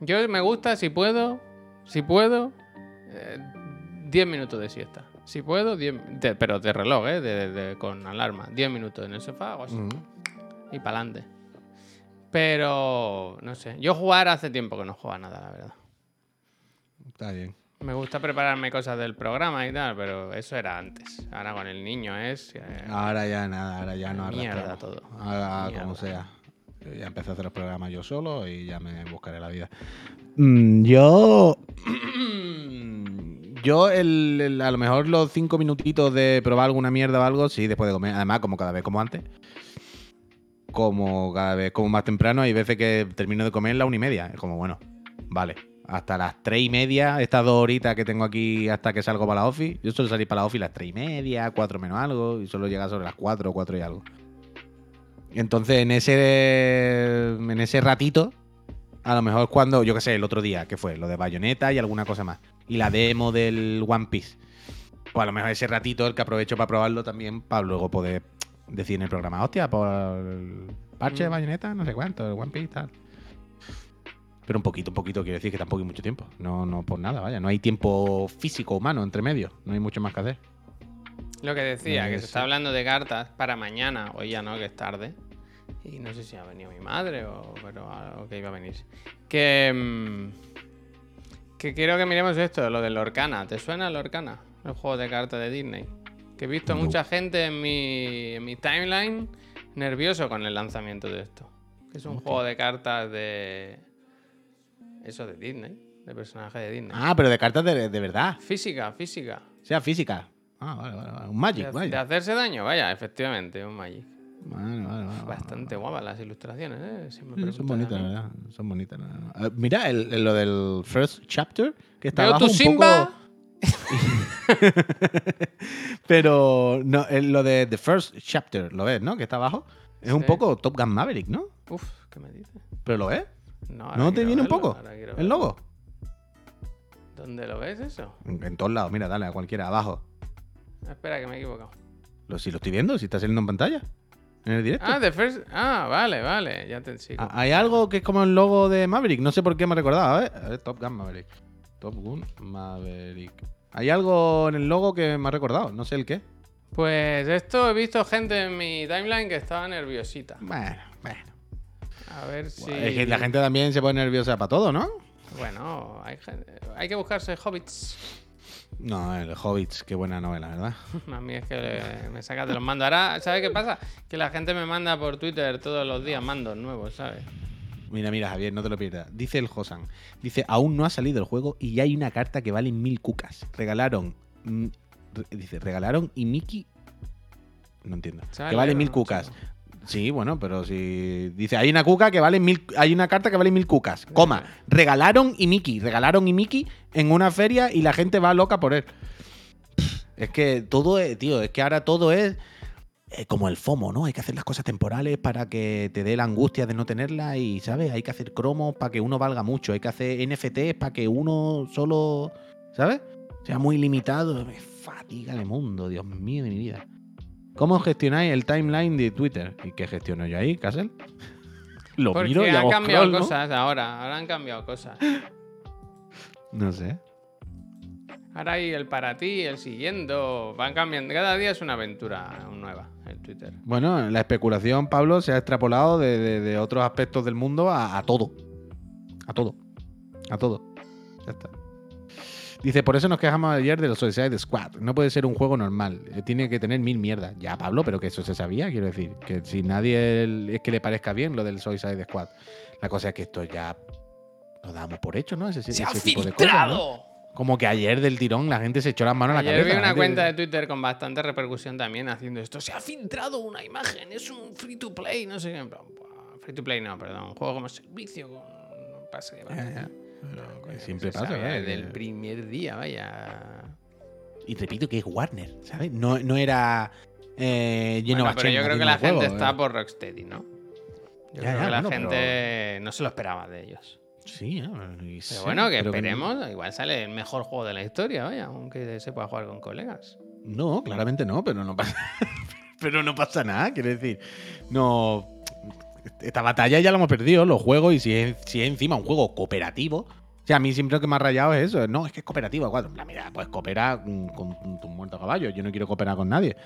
yo me gusta, si puedo, si puedo, eh, 10 minutos de siesta. Si puedo, 10, de- pero de reloj, ¿eh? de- de- con alarma. 10 minutos en el sofá hago así, y para adelante. Pero, no sé. Yo jugar hace tiempo que no juego a nada, la verdad. Está bien. Me gusta prepararme cosas del programa y tal, pero eso era antes. Ahora con el niño es... eh, Ahora ya nada, ahora ya no Mierda arrastramos. todo. Ahora Mierda. como sea. Yo ya empecé a hacer los programas yo solo y ya me buscaré la vida. Mm, yo. yo, el, el- a lo mejor los cinco minutitos de probar alguna mierda o algo, sí, después de comer. Además, como cada vez como antes. Como cada vez como más temprano, hay veces que termino de comer la una y media. Es como, bueno, vale. Hasta las tres y media, estas dos horitas que tengo aquí hasta que salgo para la office. Yo suelo salir para la office las tres y media, cuatro menos algo, y solo llega sobre las cuatro o cuatro y algo. Entonces, en ese, en ese ratito, a lo mejor cuando, yo qué sé, el otro día, que fue? Lo de Bayonetta y alguna cosa más. Y la demo del One Piece. Pues a lo mejor ese ratito el que aprovecho para probarlo también, para luego poder decir en el programa, hostia, por el parche de Mm. Bayonetta, no sé cuánto, el One Piece, tal. Pero un poquito, un poquito, quiero decir que tampoco hay mucho tiempo. No, no por nada, vaya. No hay tiempo físico, humano, entre medio. No hay mucho más que hacer. Lo que decía, que Eh, se sí. está hablando de cartas para mañana, hoy ya no, que es tarde. Y no sé si ha venido mi madre o, pero, o que iba a venir. Que, mm, que quiero que miremos esto, lo del Orcana. ¿Te suena el Orcana? El juego de cartas de Disney. Que he visto No. mucha gente en mi, en mi timeline nervioso con el lanzamiento de esto. Que es un juego de cartas de... Eso de Disney, de personaje de Disney. Ah, pero de cartas de, de verdad. Física, física. O sea, física. Ah, vale, vale, vale. Un De, Magic, de vaya. hacerse daño, vaya, efectivamente, un Magic. Vale, vale, vale, Bastante guapas las ilustraciones, ¿eh? Si me Sí, son bonitas, la verdad. Son bonitas. Ah, mira, el- el- lo del first chapter, que está Veo abajo tu un Simba. poco- Pero no, lo de the first chapter, ¿lo ves, no? Que está abajo. Es un poco Top Gun Maverick, ¿no? Uf, ¿qué me dices? ¿Pero lo ves? No, ¿No te viene un poco? ¿El logo? ¿Dónde lo ves eso? En, en todos lados, mira, dale a cualquiera, abajo. Espera, que me he equivocado. Lo, si lo estoy viendo, si está saliendo en pantalla. En el directo. Ah, The First. Ah, vale, vale. Ya te sigo. Ah, Hay algo que es como el logo de Maverick. No sé por qué me ha recordado. A ver, a ver, Top Gun Maverick. Top Gun Maverick. Hay algo en el logo que me ha recordado. No sé el qué. Pues esto he visto gente en mi timeline que estaba nerviosita. Bueno, bueno. A ver si. Es que la gente también se pone nerviosa para todo, ¿no? Bueno, hay, hay que buscarse hobbits. No, el Hobbits, qué buena novela, ¿verdad? A mí es que me sacas de los mandos. Ahora, ¿sabes qué pasa? Que la gente me manda por Twitter todos los días mandos nuevos, ¿sabes? Mira, mira, Javier, no te lo pierdas. Dice el Josan. Dice, aún no ha salido el juego y ya hay una carta que vale mil cucas. Regalaron. mm, dice, regalaron y Mickey. No entiendo. ¿Sabe que vale mil no, cucas. chico? Sí, bueno, pero si. Dice, hay una cuca que vale mil. Hay una carta que vale mil cucas. Coma. Regalaron y Mickey. Regalaron y Mickey en una feria y la gente va loca por él. Es que todo es, tío, es que ahora todo es eh, como el FOMO, ¿no? Hay que hacer las cosas temporales para que te dé la angustia de no tenerla y, ¿sabes? Hay que hacer cromos para que uno valga mucho. Hay que hacer NFTs para que uno solo, ¿sabes? Sea muy limitado. Me fatiga el mundo, Dios mío de mi vida. ¿Cómo gestionáis el timeline de Twitter? ¿Y qué gestiono yo ahí, Casel? Lo Porque miro y han cambiado scroll, ¿no? cosas ahora. Ahora han cambiado cosas. No sé. Ahora hay el para ti, el siguiendo. Van cambiando. Cada día es una aventura nueva. el Twitter. Bueno, la especulación, Pablo, se ha extrapolado de, de- de otros aspectos del mundo a, a todo. A todo. A todo. Ya está. Dice, por eso nos quejamos ayer del Suicide Squad. No puede ser un juego normal. eh, Tiene que tener mil mierdas. Ya, Pablo, pero que eso se sabía, quiero decir. Que si nadie es que le parezca bien lo del Suicide Squad. La cosa es que esto ya lo damos por hecho, ¿no? Ese, ese tipo de cosas, ¿no? Como que ayer del tirón la gente se echó las manos a la cabeza. vi la una gente- cuenta de Twitter con bastante repercusión también haciendo esto. Se ha filtrado una imagen, es un free to play, no sé qué. Free to play no, perdón. Un juego como servicio con pase de batalla. No, siempre pasa, ¿eh? Desde el primer día, vaya. Y repito que es Warner, ¿sabes? No, no era eh, Bueno, pero yo creo que la juego, gente está eh. por Rocksteady, ¿no? Ya, Yo creo ya, que la bueno, gente no se lo esperaba de ellos. Sí, y Pero sí, bueno, que esperemos. Igual sale el mejor juego de la historia, vaya, aunque se pueda jugar con colegas. No, claramente no, pero no pasa. pero no pasa nada, quiero decir. No. Esta batalla ya la hemos perdido, los juegos, y si es, si es encima un juego cooperativo. O sea, a mí siempre lo que me ha rayado es eso. No, es que es cooperativo a cuatro. Plan, Mira, pues coopera mm, con tu muerto caballo. Yo no quiero cooperar con nadie.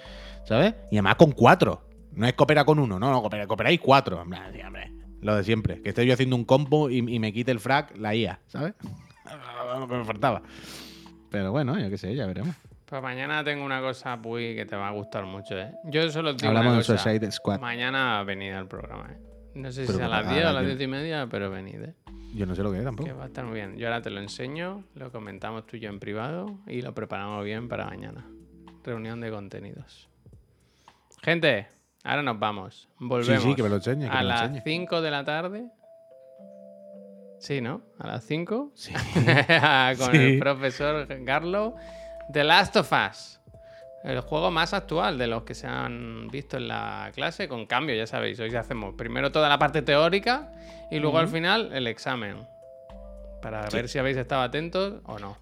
¿Sabes? Y además con cuatro. No es coopera con uno, no, no, coopera, cooperáis cuatro. Sí, hombre, lo de siempre. Que estoy yo haciendo un combo y, y me quite el frag la IA, ¿sabes? Lo que me faltaba. Pero bueno, yo qué sé, ya veremos. Pues mañana tengo una cosa, Puy, que te va a gustar mucho, ¿eh? Yo solo digo Hablamos una cosa. Suicide Squad. Mañana venid al programa, ¿eh? No sé si Pero es a las a 10 o a la las que- 10 y media, pero venid, ¿eh? Yo no sé lo que es tampoco. Que va a estar muy bien. Yo ahora te lo enseño, lo comentamos tú y yo en privado y lo preparamos bien para mañana. Reunión de contenidos. Gente, ahora nos vamos. Volvemos. Sí, sí, que me lo enseñe. Que a me lo las enseñe. 5 de la tarde. Sí, ¿no? A las 5. Sí. con Sí. el profesor Garlow. The Last of Us. El juego más actual de los que se han visto en la clase, con cambio, ya sabéis. Hoy hacemos primero toda la parte teórica y luego al final el examen. Para Sí. ver si habéis estado atentos o no.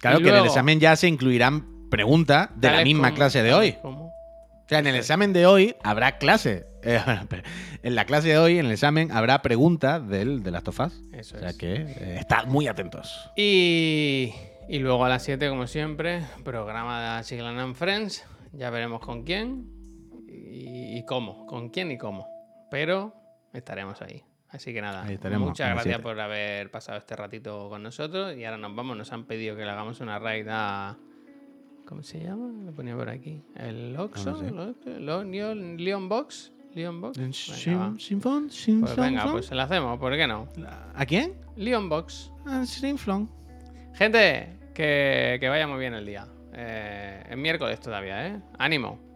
Claro Y que en el examen ya se incluirán preguntas de la misma como- clase de hoy. ¿Cómo? O sea, en el examen de hoy habrá clase. Eh, en la clase de hoy, en el examen, habrá preguntas del de Last of Us. Eso O sea es. que eh, estad muy atentos. Y, y luego a las 7, como siempre, programa de Chiclan and Friends. Ya veremos con quién y, y cómo. Con quién y cómo. Pero estaremos ahí. Así que nada, muchas gracias 7. por haber pasado este ratito con nosotros. Y ahora nos vamos. Nos han pedido que le hagamos una raid a. ¿Cómo se llama? Lo ponía por aquí. ¿El Oxo? No, sé. ¿Lo- lo- Leon, Box? ¿Leon Box? Venga, Sinfon, sin- Pues venga, pues se la hacemos. ¿Por qué no? ¿A quién? Leon Box. A Sinflon. Gente, que, que vaya muy bien el día. Eh, es miércoles todavía, ¿eh? Ánimo.